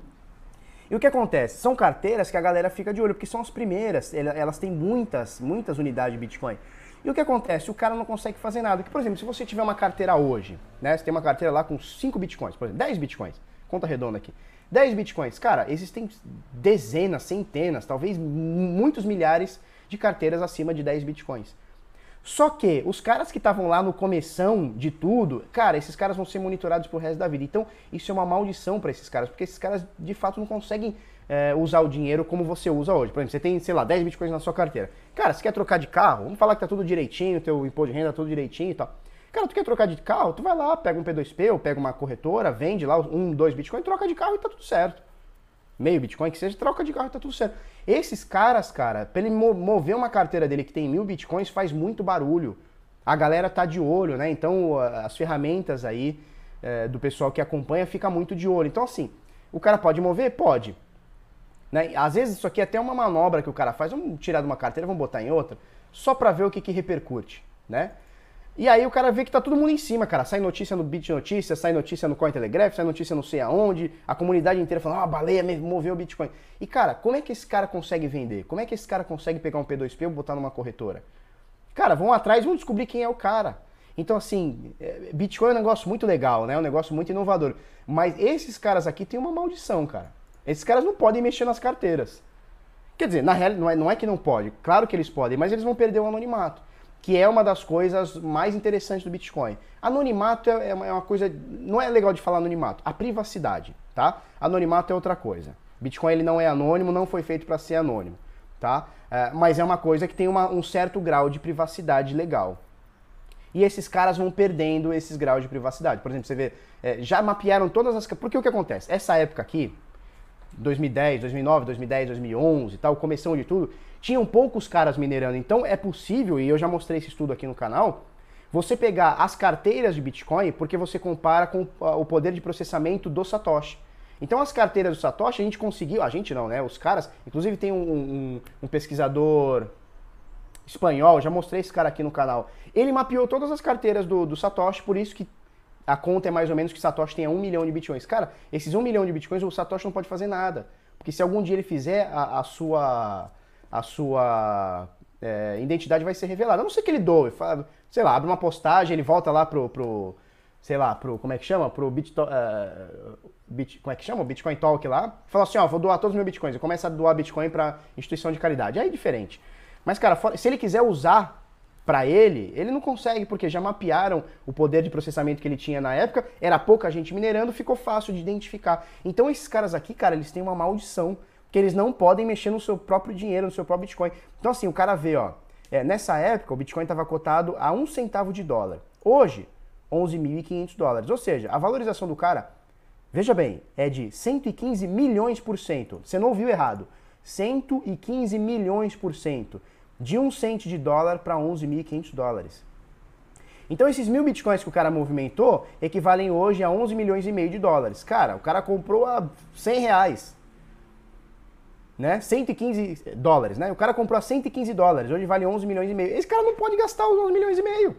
E o que acontece? São carteiras que a galera fica de olho, porque são as primeiras, elas têm muitas, muitas unidades de Bitcoin. E o que acontece? O cara não consegue fazer nada. Porque, por exemplo, se você tiver uma carteira hoje, né? Você tem uma carteira lá com 5 bitcoins, por exemplo, 10 bitcoins, conta redonda aqui. 10 bitcoins, cara, existem dezenas, centenas, talvez muitos milhares de carteiras acima de 10 bitcoins. Só que os caras que estavam lá no começão de tudo, cara, esses caras vão ser monitorados pro resto da vida. Então, isso é uma maldição para esses caras, porque esses caras de fato não conseguem é, usar o dinheiro como você usa hoje. Por exemplo, você tem, sei lá, 10 bitcoins na sua carteira. Cara, você quer trocar de carro? Vamos falar que tá tudo direitinho, teu imposto de renda tá tudo direitinho e tal. Cara, tu quer trocar de carro? Tu vai lá, pega um P2P ou pega uma corretora, vende lá um, dois bitcoins, troca de carro e tá tudo certo meio Bitcoin que seja, troca de carro tá tudo certo. Esses caras, cara, pra ele mover uma carteira dele que tem mil Bitcoins faz muito barulho. A galera tá de olho, né? Então as ferramentas aí é, do pessoal que acompanha fica muito de olho. Então assim, o cara pode mover? Pode. Né? Às vezes isso aqui é até uma manobra que o cara faz. Vamos tirar de uma carteira, vamos botar em outra, só para ver o que, que repercute, né? E aí o cara vê que tá todo mundo em cima, cara. Sai notícia no Bit Notícias, sai notícia no Cointelegraph, sai notícia não sei aonde, a comunidade inteira falando, ah, a baleia moveu o Bitcoin. E cara, como é que esse cara consegue vender? Como é que esse cara consegue pegar um P2P e botar numa corretora? Cara, vão atrás vão descobrir quem é o cara. Então, assim, é, Bitcoin é um negócio muito legal, né? É um negócio muito inovador. Mas esses caras aqui têm uma maldição, cara. Esses caras não podem mexer nas carteiras. Quer dizer, na real, não é, não é que não pode. Claro que eles podem, mas eles vão perder o anonimato que é uma das coisas mais interessantes do Bitcoin. Anonimato é, é, é uma coisa, não é legal de falar anonimato, a privacidade, tá? Anonimato é outra coisa. Bitcoin ele não é anônimo, não foi feito para ser anônimo, tá? É, mas é uma coisa que tem uma, um certo grau de privacidade legal. E esses caras vão perdendo esses graus de privacidade. Por exemplo, você vê, é, já mapearam todas as... Porque o que acontece? Essa época aqui, 2010, 2009, 2010, 2011 tal, começou de tudo, tinham poucos caras minerando. Então é possível, e eu já mostrei esse estudo aqui no canal, você pegar as carteiras de Bitcoin porque você compara com o poder de processamento do Satoshi. Então as carteiras do Satoshi a gente conseguiu, a gente não, né? Os caras, inclusive tem um, um, um pesquisador espanhol, já mostrei esse cara aqui no canal. Ele mapeou todas as carteiras do, do Satoshi, por isso que a conta é mais ou menos que Satoshi tenha um milhão de bitcoins. Cara, esses um milhão de bitcoins o Satoshi não pode fazer nada. Porque se algum dia ele fizer, a, a sua, a sua é, identidade vai ser revelada. A não ser que ele doe, fala, sei lá, abre uma postagem, ele volta lá pro, pro sei lá, pro, como é que chama? Pro Bit, uh, Bit, como é que chama? Bitcoin Talk lá. Fala assim, ó, vou doar todos os meus bitcoins. Eu começo a doar bitcoin para instituição de caridade. Aí é diferente. Mas, cara, se ele quiser usar para ele, ele não consegue, porque já mapearam o poder de processamento que ele tinha na época, era pouca gente minerando, ficou fácil de identificar. Então esses caras aqui, cara, eles têm uma maldição, que eles não podem mexer no seu próprio dinheiro, no seu próprio Bitcoin. Então assim, o cara vê, ó, é, nessa época o Bitcoin estava cotado a um centavo de dólar. Hoje, 11.500 dólares. Ou seja, a valorização do cara, veja bem, é de 115 milhões por cento. Você não ouviu errado. 115 milhões por cento de um cento de dólar para 11.500 dólares. Então esses mil bitcoins que o cara movimentou equivalem hoje a 11 milhões e meio de dólares. Cara, o cara comprou a 100 reais. Né? 115 dólares, né? O cara comprou a 115 dólares, hoje vale 11 milhões e meio. Esse cara não pode gastar os 11 milhões e meio.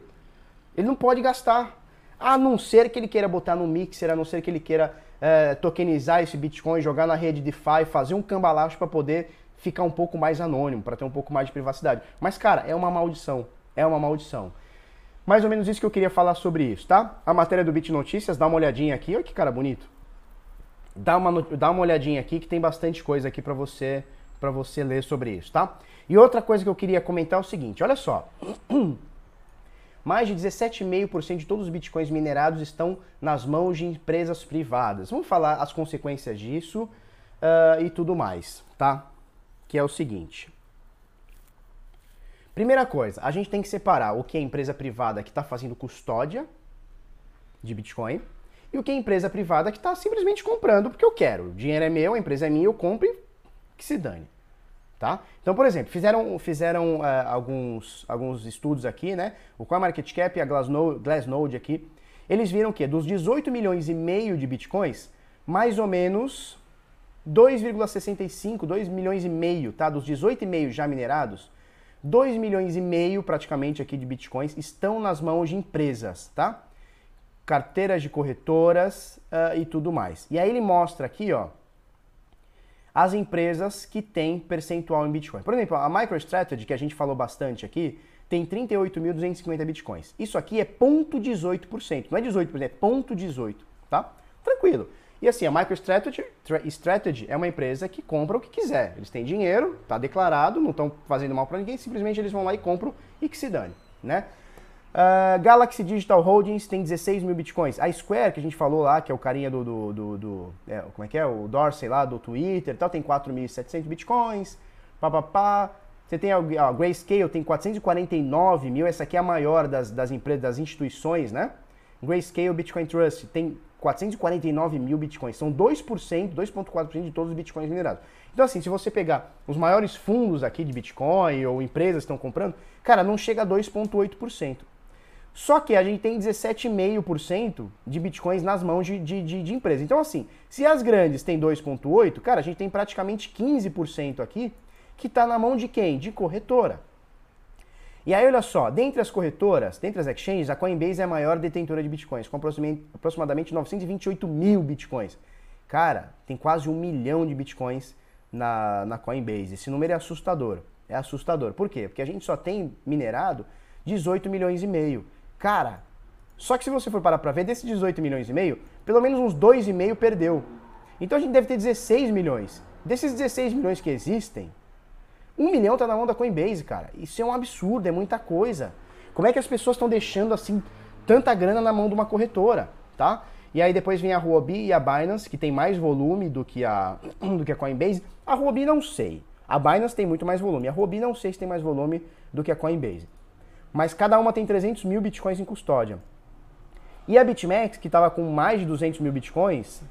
Ele não pode gastar. A não ser que ele queira botar no mixer, a não ser que ele queira é, tokenizar esse Bitcoin, jogar na rede DeFi, fazer um cambalacho para poder ficar um pouco mais anônimo, para ter um pouco mais de privacidade. Mas, cara, é uma maldição. É uma maldição. Mais ou menos isso que eu queria falar sobre isso, tá? A matéria do Bit Notícias, dá uma olhadinha aqui. Olha que cara bonito. Dá uma, dá uma olhadinha aqui que tem bastante coisa aqui para você para você ler sobre isso, tá? E outra coisa que eu queria comentar é o seguinte, olha só. Mais de 17,5% de todos os bitcoins minerados estão nas mãos de empresas privadas. Vamos falar as consequências disso uh, e tudo mais, tá? que é o seguinte. Primeira coisa, a gente tem que separar o que é empresa privada que está fazendo custódia de Bitcoin e o que é empresa privada que está simplesmente comprando porque eu quero. O dinheiro é meu, a empresa é minha, eu compro e que se dane. Tá? Então, por exemplo, fizeram, fizeram uh, alguns, alguns estudos aqui, né? O CoinMarketCap e a Glassnode, Glassnode aqui, eles viram que dos 18 milhões e meio de bitcoins, mais ou menos 2,65, 2 milhões e meio, tá? Dos 18,5 já minerados, 2 milhões e meio praticamente aqui de bitcoins estão nas mãos de empresas, tá? Carteiras de corretoras uh, e tudo mais. E aí ele mostra aqui, ó, as empresas que têm percentual em Bitcoin. Por exemplo, a MicroStrategy, que a gente falou bastante aqui, tem 38.250 Bitcoins. Isso aqui é 0,18%. Não é 18%, é 0,18%, tá? Tranquilo. E assim, a MicroStrategy Strategy é uma empresa que compra o que quiser. Eles têm dinheiro, tá declarado, não estão fazendo mal para ninguém, simplesmente eles vão lá e compram e que se dane, né? Uh, Galaxy Digital Holdings tem 16 mil bitcoins. A Square, que a gente falou lá, que é o carinha do. do, do, do é, como é que é? O Dorsey lá do Twitter tal, tem 4.700 bitcoins. Papapá. Você tem a, a Grayscale, tem 449 mil. Essa aqui é a maior das, das empresas, das instituições, né? Grayscale Bitcoin Trust tem 449 mil bitcoins. São 2%, 2,4% de todos os bitcoins minerados. Então, assim, se você pegar os maiores fundos aqui de Bitcoin ou empresas que estão comprando, cara, não chega a 2,8%. Só que a gente tem 17,5% de bitcoins nas mãos de, de, de, de empresas. Então, assim, se as grandes têm 2,8%, cara, a gente tem praticamente 15% aqui que está na mão de quem? De corretora. E aí, olha só, dentre as corretoras, dentre as exchanges, a Coinbase é a maior detentora de bitcoins, com aproximadamente 928 mil bitcoins. Cara, tem quase um milhão de bitcoins na, na Coinbase. Esse número é assustador. É assustador. Por quê? Porque a gente só tem minerado 18 milhões e meio. Cara, só que se você for parar para ver, desses 18 milhões e meio, pelo menos uns 2,5 perdeu. Então a gente deve ter 16 milhões. Desses 16 milhões que existem, 1 milhão tá na mão da Coinbase, cara. Isso é um absurdo, é muita coisa. Como é que as pessoas estão deixando assim tanta grana na mão de uma corretora, tá? E aí depois vem a Huobi e a Binance, que tem mais volume do que a, do que a Coinbase. A Huobi não sei. A Binance tem muito mais volume. A Huobi não sei se tem mais volume do que a Coinbase mas cada uma tem 300 mil bitcoins em custódia. E a BitMEX, que estava com mais de 200 mil bitcoins,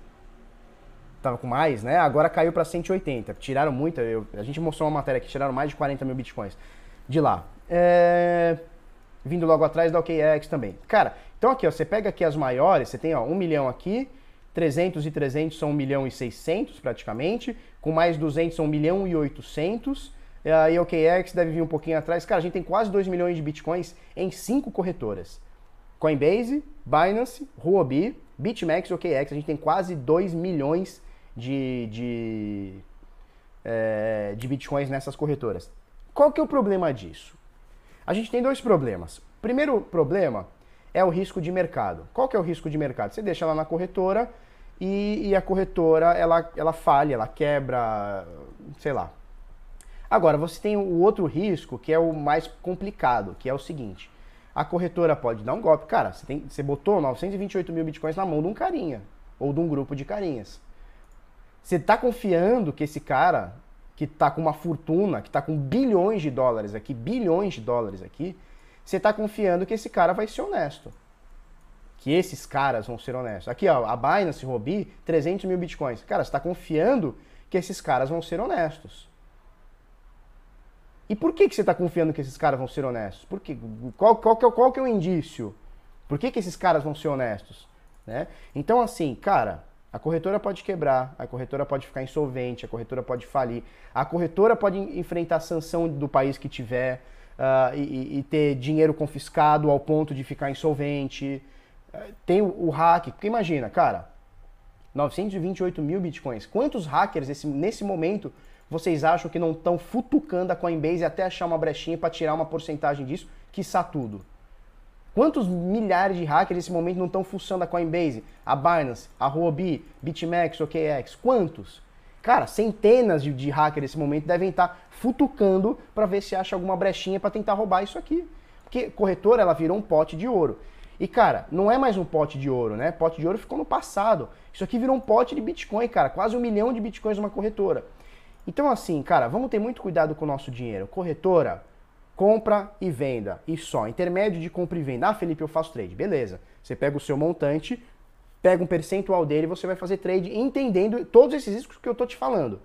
estava com mais, né? Agora caiu para 180. Tiraram muita, a gente mostrou uma matéria que tiraram mais de 40 mil bitcoins de lá. É, vindo logo atrás da OKEx também. Cara, então aqui, ó, você pega aqui as maiores, você tem ó, 1 milhão aqui, 300 e 300 são 1 milhão e 600 praticamente, com mais 200 são 1 milhão e 800, a OKX deve vir um pouquinho atrás. Cara, a gente tem quase 2 milhões de bitcoins em cinco corretoras. Coinbase, Binance, Huobi, BitMEX e OKX. A gente tem quase 2 milhões de, de, é, de bitcoins nessas corretoras. Qual que é o problema disso? A gente tem dois problemas. Primeiro problema é o risco de mercado. Qual que é o risco de mercado? Você deixa ela na corretora e, e a corretora ela, ela falha, ela quebra, sei lá, Agora, você tem o outro risco, que é o mais complicado, que é o seguinte. A corretora pode dar um golpe. Cara, você, tem, você botou 928 mil bitcoins na mão de um carinha, ou de um grupo de carinhas. Você está confiando que esse cara, que está com uma fortuna, que está com bilhões de dólares aqui, bilhões de dólares aqui, você está confiando que esse cara vai ser honesto. Que esses caras vão ser honestos. Aqui, ó, a Binance Robi, 300 mil bitcoins. Cara, você está confiando que esses caras vão ser honestos. E por que, que você está confiando que esses caras vão ser honestos? Por qual, qual, que é, qual que é o indício? Por que, que esses caras vão ser honestos? Né? Então, assim, cara, a corretora pode quebrar, a corretora pode ficar insolvente, a corretora pode falir, a corretora pode enfrentar sanção do país que tiver uh, e, e, ter dinheiro confiscado ao ponto de ficar insolvente. Uh, tem o, o hack, porque imagina, cara, 928 mil bitcoins. Quantos hackers esse, nesse momento vocês acham que não estão futucando a Coinbase até achar uma brechinha para tirar uma porcentagem disso, quiçá tudo? Quantos milhares de hackers nesse momento não estão fuçando a Coinbase, a Binance, a Huobi, BitMEX, OKX? Quantos? Cara, centenas de, de hackers nesse momento devem estar tá futucando para ver se acha alguma brechinha para tentar roubar isso aqui. Porque corretora, ela virou um pote de ouro. E, cara, não é mais um pote de ouro, né? Pote de ouro ficou no passado. Isso aqui virou um pote de Bitcoin, cara. Quase um milhão de Bitcoins numa corretora. Então, assim, cara, vamos ter muito cuidado com o nosso dinheiro. Corretora, compra e venda e só. Intermédio de compra e venda. Ah, Felipe, eu faço trade. Beleza. Você pega o seu montante, pega um percentual dele e você vai fazer trade entendendo todos esses riscos que eu tô te falando.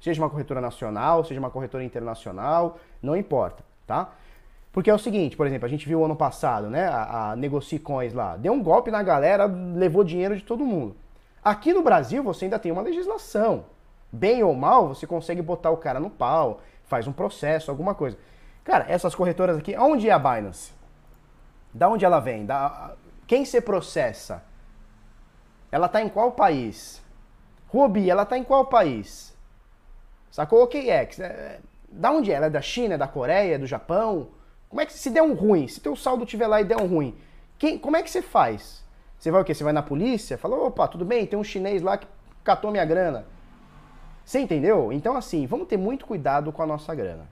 Seja uma corretora nacional, seja uma corretora internacional, não importa, tá? Porque é o seguinte, por exemplo, a gente viu ano passado, né, a, a Negocie Coins lá, deu um golpe na galera, levou dinheiro de todo mundo. Aqui no Brasil você ainda tem uma legislação. Bem ou mal, você consegue botar o cara no pau, faz um processo, alguma coisa. Cara, essas corretoras aqui, onde é a Binance? Da onde ela vem? Da... Quem se processa? Ela tá em qual país? Ruby, ela tá em qual país? Sacou? OKX. É... Da onde é? Ela é da China, da Coreia, do Japão? Como é que se der um ruim, se teu saldo tiver lá e der um ruim, quem, como é que você faz? Você vai o quê? Você vai na polícia? Fala, opa, tudo bem, tem um chinês lá que catou minha grana. Você entendeu? Então assim, vamos ter muito cuidado com a nossa grana.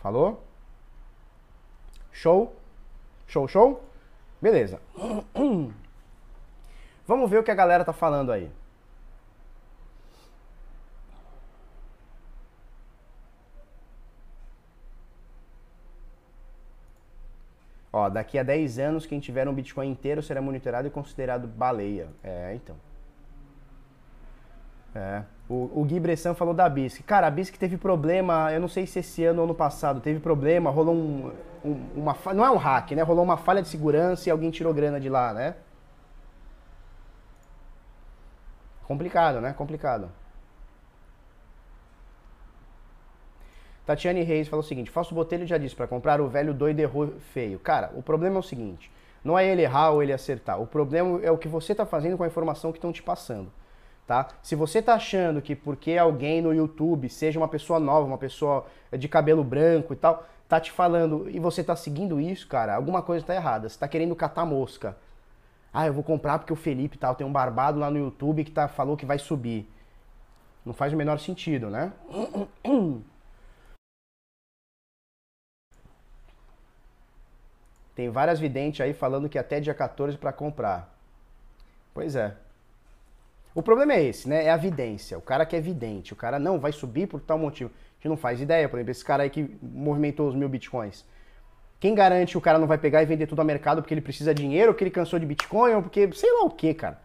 Falou? Show? Show, show? Beleza. Vamos ver o que a galera tá falando aí. Ó, daqui a 10 anos, quem tiver um Bitcoin inteiro será monitorado e considerado baleia. É, então. É. O, o Gui Bressan falou da BISC. Cara, a BISC teve problema, eu não sei se esse ano ou ano passado, teve problema, rolou um, um uma não é um hack, né? Rolou uma falha de segurança e alguém tirou grana de lá, né? Complicado, né? Complicado. Tatiane Reis falou o seguinte: Falso Botelho já disse para comprar o velho doido errou feio. Cara, o problema é o seguinte: não é ele errar ou ele acertar. O problema é o que você está fazendo com a informação que estão te passando. Tá? Se você está achando que porque alguém no YouTube, seja uma pessoa nova, uma pessoa de cabelo branco e tal, tá te falando e você está seguindo isso, cara, alguma coisa está errada. Você está querendo catar mosca. Ah, eu vou comprar porque o Felipe tal tem um barbado lá no YouTube que tá, falou que vai subir. Não faz o menor sentido, né? Tem várias videntes aí falando que até dia 14 para comprar. Pois é. O problema é esse, né? É a vidência. O cara que é vidente. O cara não vai subir por tal motivo. A gente não faz ideia. Por exemplo, esse cara aí que movimentou os mil bitcoins. Quem garante que o cara não vai pegar e vender tudo ao mercado porque ele precisa de dinheiro, ou que ele cansou de bitcoin, ou porque sei lá o que, cara.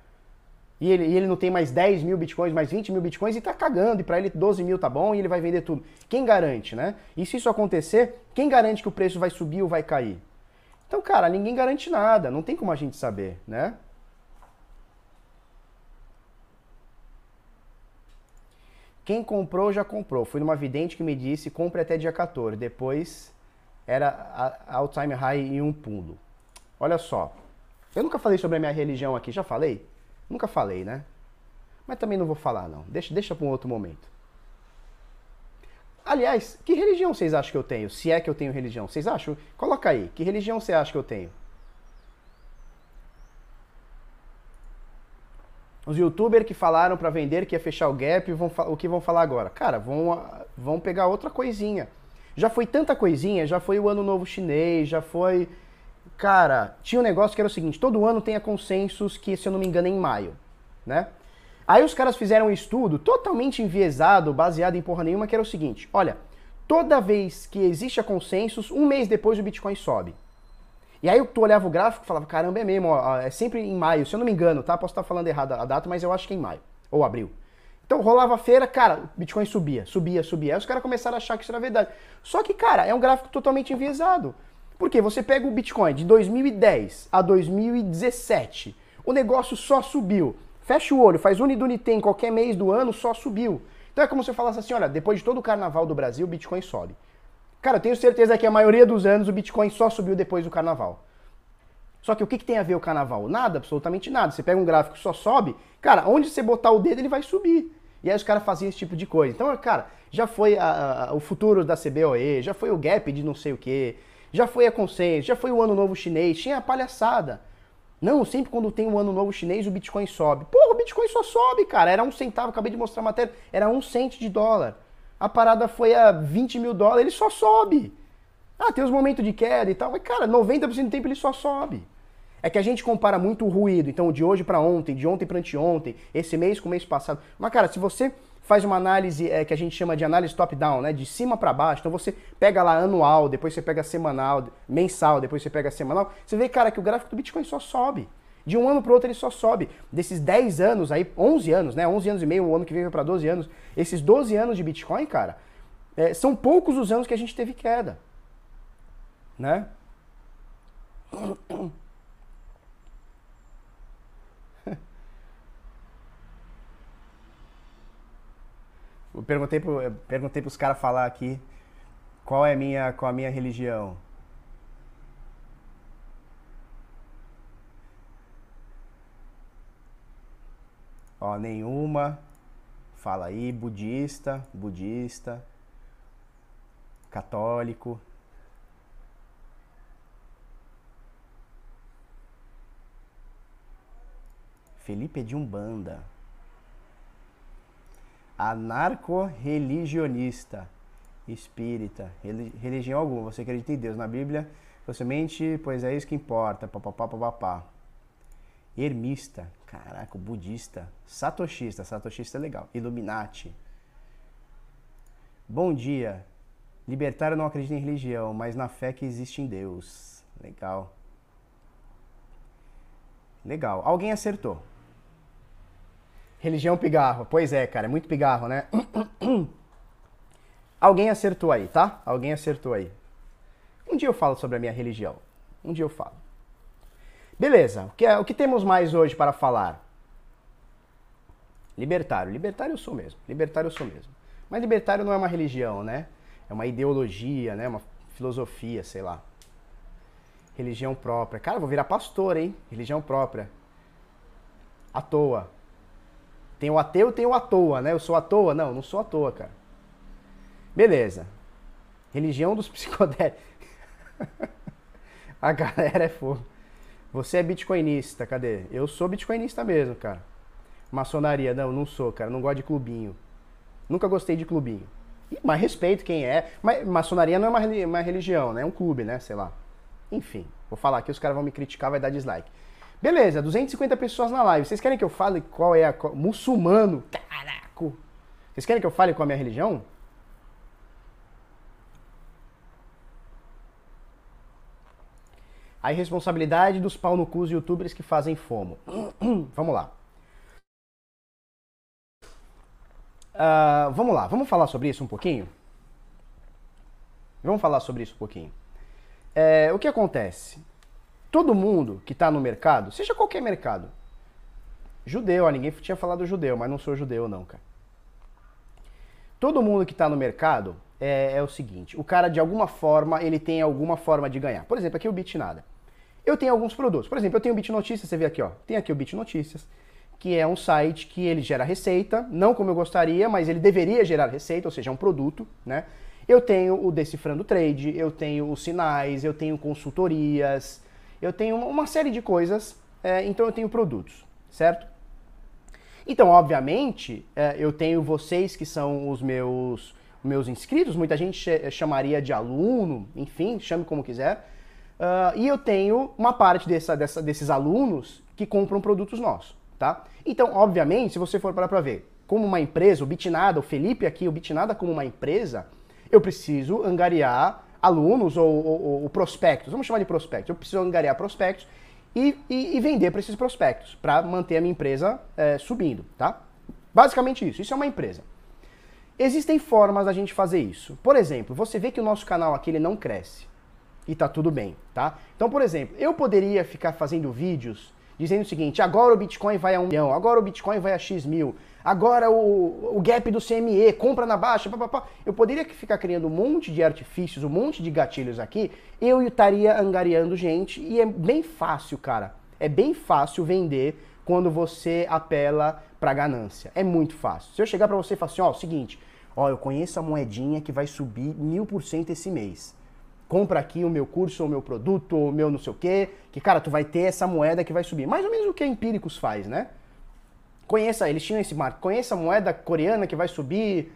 E ele, e ele não tem mais 10 mil bitcoins, mais 20 mil bitcoins e tá cagando. E para ele 12 mil tá bom e ele vai vender tudo. Quem garante, né? E se isso acontecer, quem garante que o preço vai subir ou vai cair? Então, cara, ninguém garante nada, não tem como a gente saber, né? Quem comprou já comprou. Fui numa vidente que me disse compre até dia 14. Depois era all time high em um pulo. Olha só. Eu nunca falei sobre a minha religião aqui, já falei? Nunca falei, né? Mas também não vou falar não. Deixa, deixa para um outro momento. Aliás, que religião vocês acham que eu tenho? Se é que eu tenho religião. Vocês acham? Coloca aí. Que religião você acha que eu tenho? Os youtubers que falaram para vender que ia fechar o gap, vão, o que vão falar agora? Cara, vão, vão pegar outra coisinha. Já foi tanta coisinha, já foi o ano novo chinês, já foi. Cara, tinha um negócio que era o seguinte: todo ano tem a consensus que, se eu não me engano, é em maio, né? Aí os caras fizeram um estudo totalmente enviesado, baseado em porra nenhuma, que era o seguinte: olha, toda vez que existe a consensus, um mês depois o Bitcoin sobe. E aí tu olhava o gráfico e falava, caramba, é mesmo, ó, é sempre em maio, se eu não me engano, tá? Posso estar falando errado a data, mas eu acho que é em maio, ou abril. Então rolava a feira, cara, Bitcoin subia, subia, subia. Aí os caras começaram a achar que isso era verdade. Só que, cara, é um gráfico totalmente enviesado. Porque você pega o Bitcoin de 2010 a 2017, o negócio só subiu. Fecha o olho, faz Unidunité em qualquer mês do ano, só subiu. Então é como se eu falasse assim, olha, depois de todo o carnaval do Brasil, o Bitcoin sobe. Cara, eu tenho certeza que a maioria dos anos o Bitcoin só subiu depois do carnaval. Só que o que, que tem a ver o carnaval? Nada, absolutamente nada. Você pega um gráfico que só sobe, cara, onde você botar o dedo ele vai subir. E aí os caras faziam esse tipo de coisa. Então, cara, já foi a, a, o futuro da CBOE, já foi o gap de não sei o que, já foi a consenso, já foi o ano novo chinês, tinha a palhaçada. Não, sempre quando tem um ano novo chinês, o Bitcoin sobe. Porra, o Bitcoin só sobe, cara. Era um centavo, acabei de mostrar a matéria, era um cento de dólar. A parada foi a 20 mil dólares, ele só sobe. Ah, tem os momentos de queda e tal, mas cara, 90% do tempo ele só sobe. É que a gente compara muito o ruído, então de hoje para ontem, de ontem para anteontem, esse mês com o mês passado. Mas cara, se você faz uma análise é, que a gente chama de análise top-down, né? De cima para baixo. Então você pega lá anual, depois você pega semanal, mensal, depois você pega semanal. Você vê, cara, que o gráfico do Bitcoin só sobe. De um ano para outro ele só sobe. Desses 10 anos, aí 11 anos, né? 11 anos e meio, o ano que vem vai para 12 anos. Esses 12 anos de Bitcoin, cara, é, são poucos os anos que a gente teve queda. Né? Eu perguntei pro, perguntei pros caras falar aqui qual é minha, qual a minha religião. Ó, nenhuma. Fala aí, budista, budista, católico. Felipe é de Umbanda anarco-religionista, espírita, religião alguma, você acredita em Deus. Na Bíblia, você mente, pois é isso que importa, papapá, papapá. Ermista, caraca, budista, satoshista, satoshista é legal, Illuminati. Bom dia, libertário não acredita em religião, mas na fé que existe em Deus. Legal. Legal, alguém acertou. Religião pigarro. Pois é, cara, é muito pigarro, né? Alguém acertou aí, tá? Alguém acertou aí. Um dia eu falo sobre a minha religião. Um dia eu falo. Beleza, o que, é, o que temos mais hoje para falar? Libertário. Libertário eu sou mesmo. Libertário eu sou mesmo. Mas libertário não é uma religião, né? É uma ideologia, né? Uma filosofia, sei lá. Religião própria. Cara, vou virar pastor, hein? Religião própria. À toa. Tem o ateu, tem o à toa, né? Eu sou à toa? Não, não sou à toa, cara. Beleza. Religião dos psicodélicos. A galera é fogo. Você é bitcoinista, cadê? Eu sou bitcoinista mesmo, cara. Maçonaria, não, não sou, cara. Não gosto de clubinho. Nunca gostei de clubinho. Mas respeito quem é. Mas maçonaria não é uma, uma religião, né? É um clube, né? Sei lá. Enfim, vou falar aqui, os caras vão me criticar, vai dar dislike. Beleza, 250 pessoas na live. Vocês querem que eu fale qual é a. Muçulmano. Caraca! Vocês querem que eu fale qual é a minha religião? A irresponsabilidade dos pau no cus youtubers que fazem FOMO. vamos lá. Uh, vamos lá, vamos falar sobre isso um pouquinho? Vamos falar sobre isso um pouquinho. É, o que acontece? todo mundo que está no mercado, seja qualquer mercado, judeu, ó, ninguém tinha falado judeu, mas não sou judeu não, cara. Todo mundo que está no mercado é, é, o seguinte, o cara de alguma forma, ele tem alguma forma de ganhar. Por exemplo, aqui o Bitnada. Eu tenho alguns produtos. Por exemplo, eu tenho o Bit Notícias, você vê aqui, ó. Tem aqui o Bit Notícias, que é um site que ele gera receita, não como eu gostaria, mas ele deveria gerar receita, ou seja, é um produto, né? Eu tenho o Decifrando Trade, eu tenho os sinais, eu tenho consultorias, eu tenho uma série de coisas, é, então eu tenho produtos, certo? Então, obviamente, é, eu tenho vocês que são os meus, meus inscritos, muita gente chamaria de aluno, enfim, chame como quiser. Uh, e eu tenho uma parte dessa, dessa, desses alunos que compram produtos nossos, tá? Então, obviamente, se você for parar para ver, como uma empresa, o Bitnada, o Felipe aqui, o Bitnada como uma empresa, eu preciso angariar alunos ou, ou, ou, prospectos, vamos chamar de prospectos. Eu preciso angariar prospectos e, e, e vender para esses prospectos, para manter a minha empresa é, subindo, tá? Basicamente isso, isso é uma empresa. Existem formas da gente fazer isso. Por exemplo, você vê que o nosso canal aqui ele não cresce. E tá tudo bem, tá? Então, por exemplo, eu poderia ficar fazendo vídeos dizendo o seguinte: agora o Bitcoin vai a um milhão, agora o Bitcoin vai a X mil, agora o, o gap do CME, compra na baixa, papapá. Eu poderia ficar criando um monte de artifícios, um monte de gatilhos aqui, eu estaria angariando gente e é bem fácil, cara. É bem fácil vender quando você apela para ganância. É muito fácil. Se eu chegar para você e falar assim, ó, seguinte, ó, eu conheço a moedinha que vai subir mil por cento esse mês compra aqui o meu curso, o meu produto, o meu não sei o quê, que, cara, tu vai ter essa moeda que vai subir. Mais ou menos o que a Empíricos faz, né? Conheça, eles tinham esse marco, conheça a moeda coreana que vai subir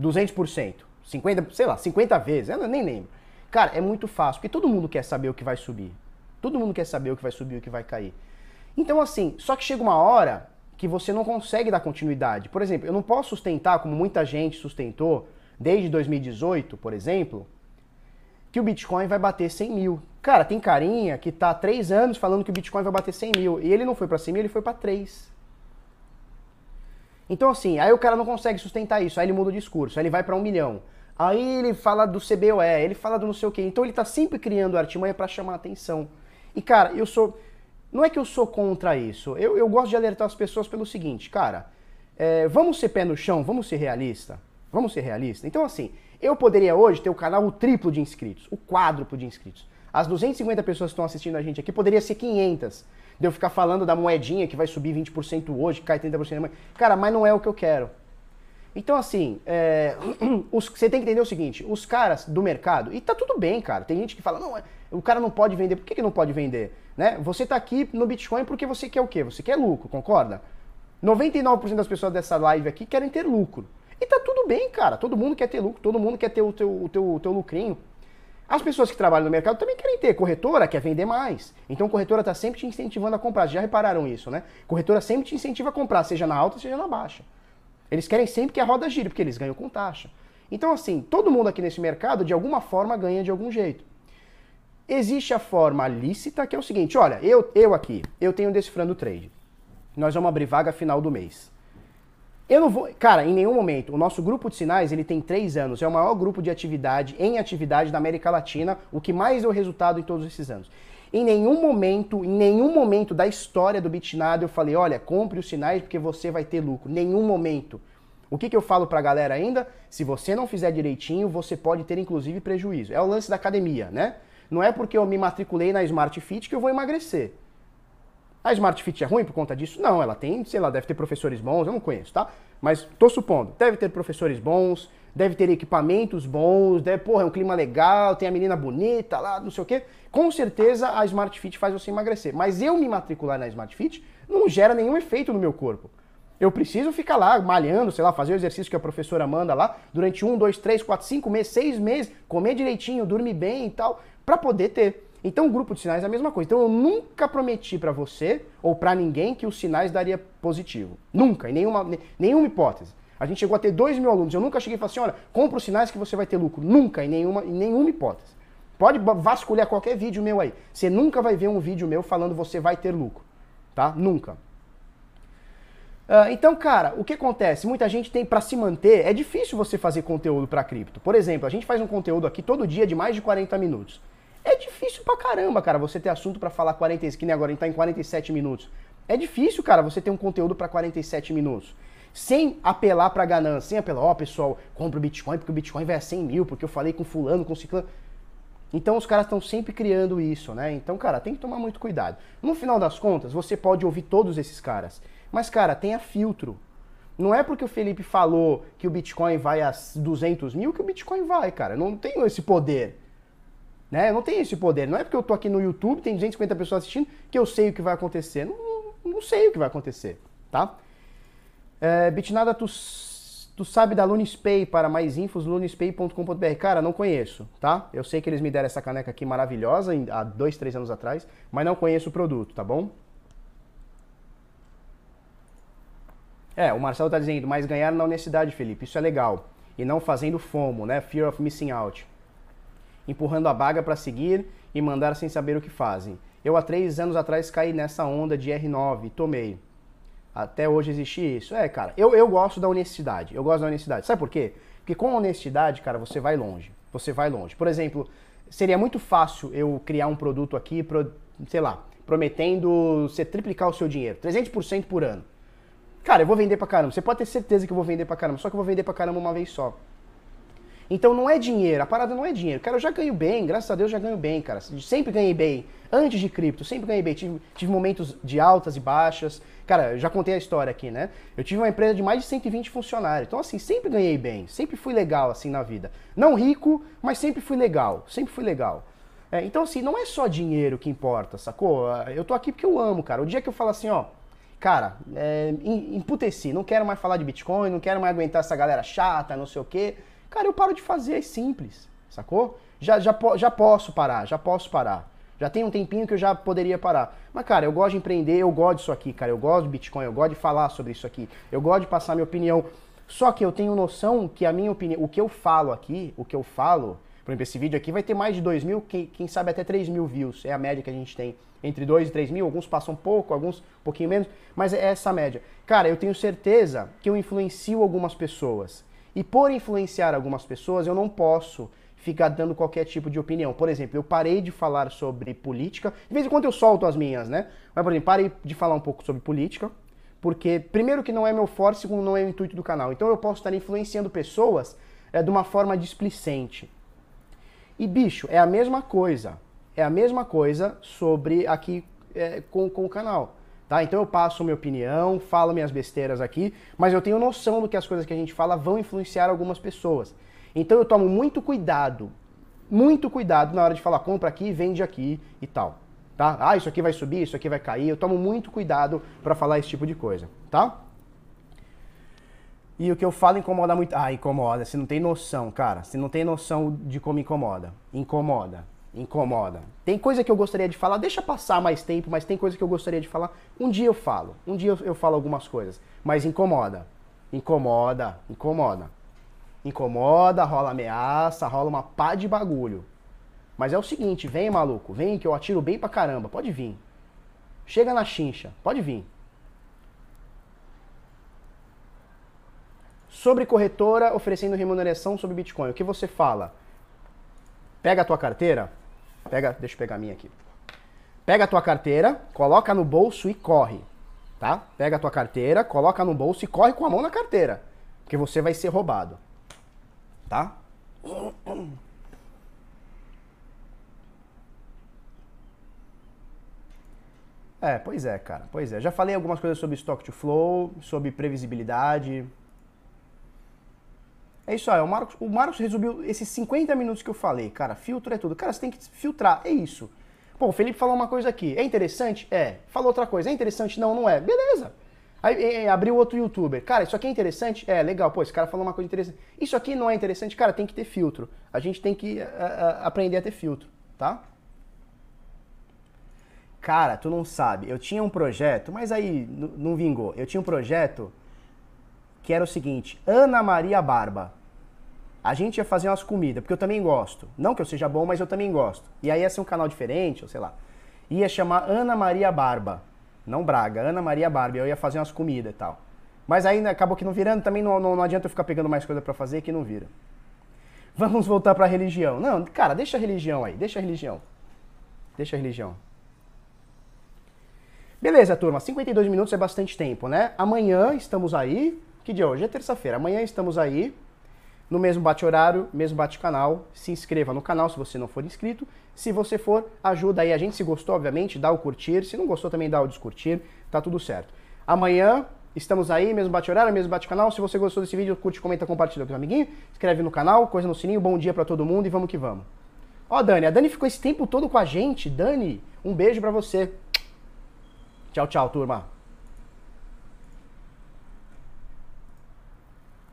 200%, 50, sei lá, 50 vezes, eu nem lembro. Cara, é muito fácil, porque todo mundo quer saber o que vai subir. Todo mundo quer saber o que vai subir e o que vai cair. Então, assim, só que chega uma hora que você não consegue dar continuidade. Por exemplo, eu não posso sustentar, como muita gente sustentou, desde 2018, por exemplo, que o Bitcoin vai bater 100 mil. Cara, tem carinha que tá há três anos falando que o Bitcoin vai bater 100 mil. E ele não foi para 100 mil, ele foi para 3. Então, assim, aí o cara não consegue sustentar isso. Aí ele muda o discurso. Aí ele vai para um milhão. Aí ele fala do CBOE, ele fala do não sei o quê. Então ele tá sempre criando artimanha para chamar atenção. E, cara, eu sou. Não é que eu sou contra isso. Eu, eu gosto de alertar as pessoas pelo seguinte, cara. É, vamos ser pé no chão, vamos ser realista. Vamos ser realista. Então, assim, eu poderia hoje ter o canal o triplo de inscritos, o quádruplo de inscritos. As 250 pessoas que estão assistindo a gente aqui poderia ser 500. De eu ficar falando da moedinha que vai subir 20% hoje, cai 30% amanhã. Cara, mas não é o que eu quero. Então, assim, é, os, você tem que entender o seguinte: os caras do mercado, e tá tudo bem, cara. Tem gente que fala, não, é, o cara não pode vender. Por que, que não pode vender? Né? Você tá aqui no Bitcoin porque você quer o quê? Você quer lucro, concorda? 99% das pessoas dessa live aqui querem ter lucro. E tá tudo bem, cara. Todo mundo quer ter lucro, todo mundo quer ter o teu, o teu, o teu lucrinho. As pessoas que trabalham no mercado também querem ter. Corretora quer vender mais. Então corretora está sempre te incentivando a comprar. Já repararam isso, né? Corretora sempre te incentiva a comprar, seja na alta, seja na baixa. Eles querem sempre que a roda gire, porque eles ganham com taxa. Então, assim, todo mundo aqui nesse mercado, de alguma forma, ganha de algum jeito. Existe a forma lícita, que é o seguinte: olha, eu, eu aqui, eu tenho Decifrando Trade. Nós vamos abrir vaga final do mês. Eu não vou. Cara, em nenhum momento. O nosso grupo de sinais ele tem três anos. É o maior grupo de atividade em atividade da América Latina, o que mais deu resultado em todos esses anos. Em nenhum momento, em nenhum momento da história do Bitnado eu falei, olha, compre os sinais porque você vai ter lucro. Nenhum momento. O que, que eu falo pra galera ainda? Se você não fizer direitinho, você pode ter inclusive prejuízo. É o lance da academia, né? Não é porque eu me matriculei na Smart Fit que eu vou emagrecer. A Smart Fit é ruim por conta disso? Não, ela tem, sei lá, deve ter professores bons, eu não conheço, tá? Mas tô supondo, deve ter professores bons, deve ter equipamentos bons, deve, porra, é um clima legal, tem a menina bonita lá, não sei o quê. Com certeza a Smart Fit faz você emagrecer. Mas eu me matricular na Smart Fit não gera nenhum efeito no meu corpo. Eu preciso ficar lá malhando, sei lá, fazer o exercício que a professora manda lá durante um, dois, três, quatro, cinco meses, seis meses, comer direitinho, dormir bem e tal, para poder ter. Então o grupo de sinais é a mesma coisa. Então eu nunca prometi para você ou para ninguém que os sinais daria positivo. Nunca, em nenhuma, nenhuma hipótese. A gente chegou a ter 2 mil alunos. Eu nunca cheguei e falei assim, olha, compra os sinais que você vai ter lucro. Nunca, em nenhuma, em nenhuma hipótese. Pode vasculhar qualquer vídeo meu aí. Você nunca vai ver um vídeo meu falando você vai ter lucro. Tá? Nunca. Uh, então, cara, o que acontece? Muita gente tem para se manter, é difícil você fazer conteúdo para cripto. Por exemplo, a gente faz um conteúdo aqui todo dia de mais de 40 minutos. É difícil pra caramba, cara, você ter assunto para falar 40, que nem agora a gente tá em 47 minutos. É difícil, cara, você ter um conteúdo para 47 minutos. Sem apelar pra ganância, sem apelar, ó, oh, pessoal, compra o Bitcoin porque o Bitcoin vai a 100 mil, porque eu falei com fulano, com ciclano. Então os caras estão sempre criando isso, né? Então, cara, tem que tomar muito cuidado. No final das contas, você pode ouvir todos esses caras. Mas, cara, tenha filtro. Não é porque o Felipe falou que o Bitcoin vai a 200 mil que o Bitcoin vai, cara. Não tenho esse poder. Né? Eu não tenho esse poder. Não é porque eu tô aqui no YouTube, tem 250 pessoas assistindo, que eu sei o que vai acontecer. Não, não, sei o que vai acontecer, tá? É, Bitnada, tu, tu sabe da Lunispay para mais infos, lunispay.com.br. Cara, não conheço, tá? Eu sei que eles me deram essa caneca aqui maravilhosa há dois, três anos atrás, mas não conheço o produto, tá bom? É, o Marcelo tá dizendo, mas ganhar na honestidade, Felipe, isso é legal. E não fazendo FOMO, né? Fear of Missing Out empurrando a baga para seguir e mandar sem saber o que fazem. Eu há três anos atrás caí nessa onda de R9 e tomei. Até hoje existe isso. É, cara, eu, eu gosto da honestidade. Eu gosto da honestidade. Sabe por quê? Porque com honestidade, cara, você vai longe. Você vai longe. Por exemplo, seria muito fácil eu criar um produto aqui, pro, sei lá, prometendo você triplicar o seu dinheiro, 300% por ano. Cara, eu vou vender pra caramba. Você pode ter certeza que eu vou vender pra caramba, só que eu vou vender pra caramba uma vez só. Então não é dinheiro, a parada não é dinheiro. Cara, eu já ganho bem, graças a Deus já ganho bem, cara. Sempre ganhei bem. Antes de cripto, sempre ganhei bem. Tive, tive momentos de altas e baixas. Cara, já contei a história aqui, né? Eu tive uma empresa de mais de 120 funcionários. Então, assim, sempre ganhei bem. Sempre fui legal, assim, na vida. Não rico, mas sempre fui legal. Sempre fui legal. É, então, assim, não é só dinheiro que importa, sacou? Eu tô aqui porque eu amo, cara. O dia que eu falo assim, ó, cara, é, emputeci, não quero mais falar de Bitcoin, não quero mais aguentar essa galera chata, não sei o quê. Cara, eu paro de fazer, é simples, sacou? Já, já, já posso parar, já posso parar. Já tem um tempinho que eu já poderia parar. Mas, cara, eu gosto de empreender, eu gosto disso aqui, cara. Eu gosto de Bitcoin, eu gosto de falar sobre isso aqui. Eu gosto de passar minha opinião. Só que eu tenho noção que a minha opinião, o que eu falo aqui, o que eu falo, por exemplo, esse vídeo aqui vai ter mais de 2 mil, quem, quem sabe até 3 mil views. É a média que a gente tem. Entre 2 e 3 mil, alguns passam pouco, alguns um pouquinho menos, mas é essa média. Cara, eu tenho certeza que eu influencio algumas pessoas. E por influenciar algumas pessoas, eu não posso ficar dando qualquer tipo de opinião. Por exemplo, eu parei de falar sobre política, de vez em quando eu solto as minhas, né? Mas, por exemplo, parei de falar um pouco sobre política, porque, primeiro, que não é meu forte, segundo, não é o intuito do canal. Então, eu posso estar influenciando pessoas é, de uma forma displicente. E, bicho, é a mesma coisa. É a mesma coisa sobre aqui é, com, com o canal. Tá? Então eu passo minha opinião, falo minhas besteiras aqui, mas eu tenho noção do que as coisas que a gente fala vão influenciar algumas pessoas. Então eu tomo muito cuidado, muito cuidado na hora de falar compra aqui, vende aqui e tal. Tá? Ah, isso aqui vai subir, isso aqui vai cair. Eu tomo muito cuidado para falar esse tipo de coisa, tá? E o que eu falo incomoda muito. Ah, incomoda. Você não tem noção, cara. Você não tem noção de como incomoda. Incomoda. Incomoda. Tem coisa que eu gostaria de falar, deixa passar mais tempo, mas tem coisa que eu gostaria de falar. Um dia eu falo. Um dia eu, falo algumas coisas. Mas incomoda. Incomoda. Incomoda. Incomoda, rola ameaça, rola uma pá de bagulho. Mas é o seguinte, vem maluco, vem que eu atiro bem pra caramba, pode vir. Chega na chincha, pode vir. Sobre corretora oferecendo remuneração sobre Bitcoin, o que você fala? Pega a tua carteira, pega, deixa eu pegar a minha aqui. Pega a tua carteira, coloca no bolso e corre, tá? Pega a tua carteira, coloca no bolso e corre com a mão na carteira, porque você vai ser roubado tá? É, pois é, cara. Pois é. Já falei algumas coisas sobre stock to flow, sobre previsibilidade. É isso aí. O Marcos, o Marcos resumiu esses 50 minutos que eu falei. Cara, filtro é tudo. Cara, você tem que filtrar. É isso. Pô, o Felipe falou uma coisa aqui. É interessante? É. Falou outra coisa. É interessante? Não, não é. Beleza. Aí abriu outro youtuber. Cara, isso aqui é interessante? É, legal. Pô, esse cara falou uma coisa interessante. Isso aqui não é interessante? Cara, tem que ter filtro. A gente tem que a, a, aprender a ter filtro, tá? Cara, tu não sabe. Eu tinha um projeto, mas aí não vingou. Eu tinha um projeto que era o seguinte: Ana Maria Barba. A gente ia fazer umas comidas, porque eu também gosto. Não que eu seja bom, mas eu também gosto. E aí ia ser um canal diferente, ou sei lá. Ia chamar Ana Maria Barba. Não Braga, Ana Maria Barbie. Eu ia fazer umas comidas e tal. Mas aí acabou que não virando, também não, não, não adianta eu ficar pegando mais coisa para fazer que não vira. Vamos voltar para a religião. Não, cara, deixa a religião aí, deixa a religião. Deixa a religião. Beleza, turma, 52 minutos é bastante tempo, né? Amanhã estamos aí. Que dia é hoje? É terça-feira. Amanhã estamos aí no mesmo bate-horário, mesmo bate-canal. Se inscreva no canal se você não for inscrito. Se você for, ajuda aí a gente. Se gostou, obviamente, dá o curtir. Se não gostou, também dá o descurtir. Tá tudo certo. Amanhã estamos aí, mesmo bate-horário, mesmo bate-canal. Se você gostou desse vídeo, curte, comenta, compartilha com o amiguinho. Inscreve no canal, coisa no sininho. Bom dia para todo mundo e vamos que vamos. Ó, Dani, a Dani ficou esse tempo todo com a gente. Dani, um beijo para você. Tchau, tchau, turma.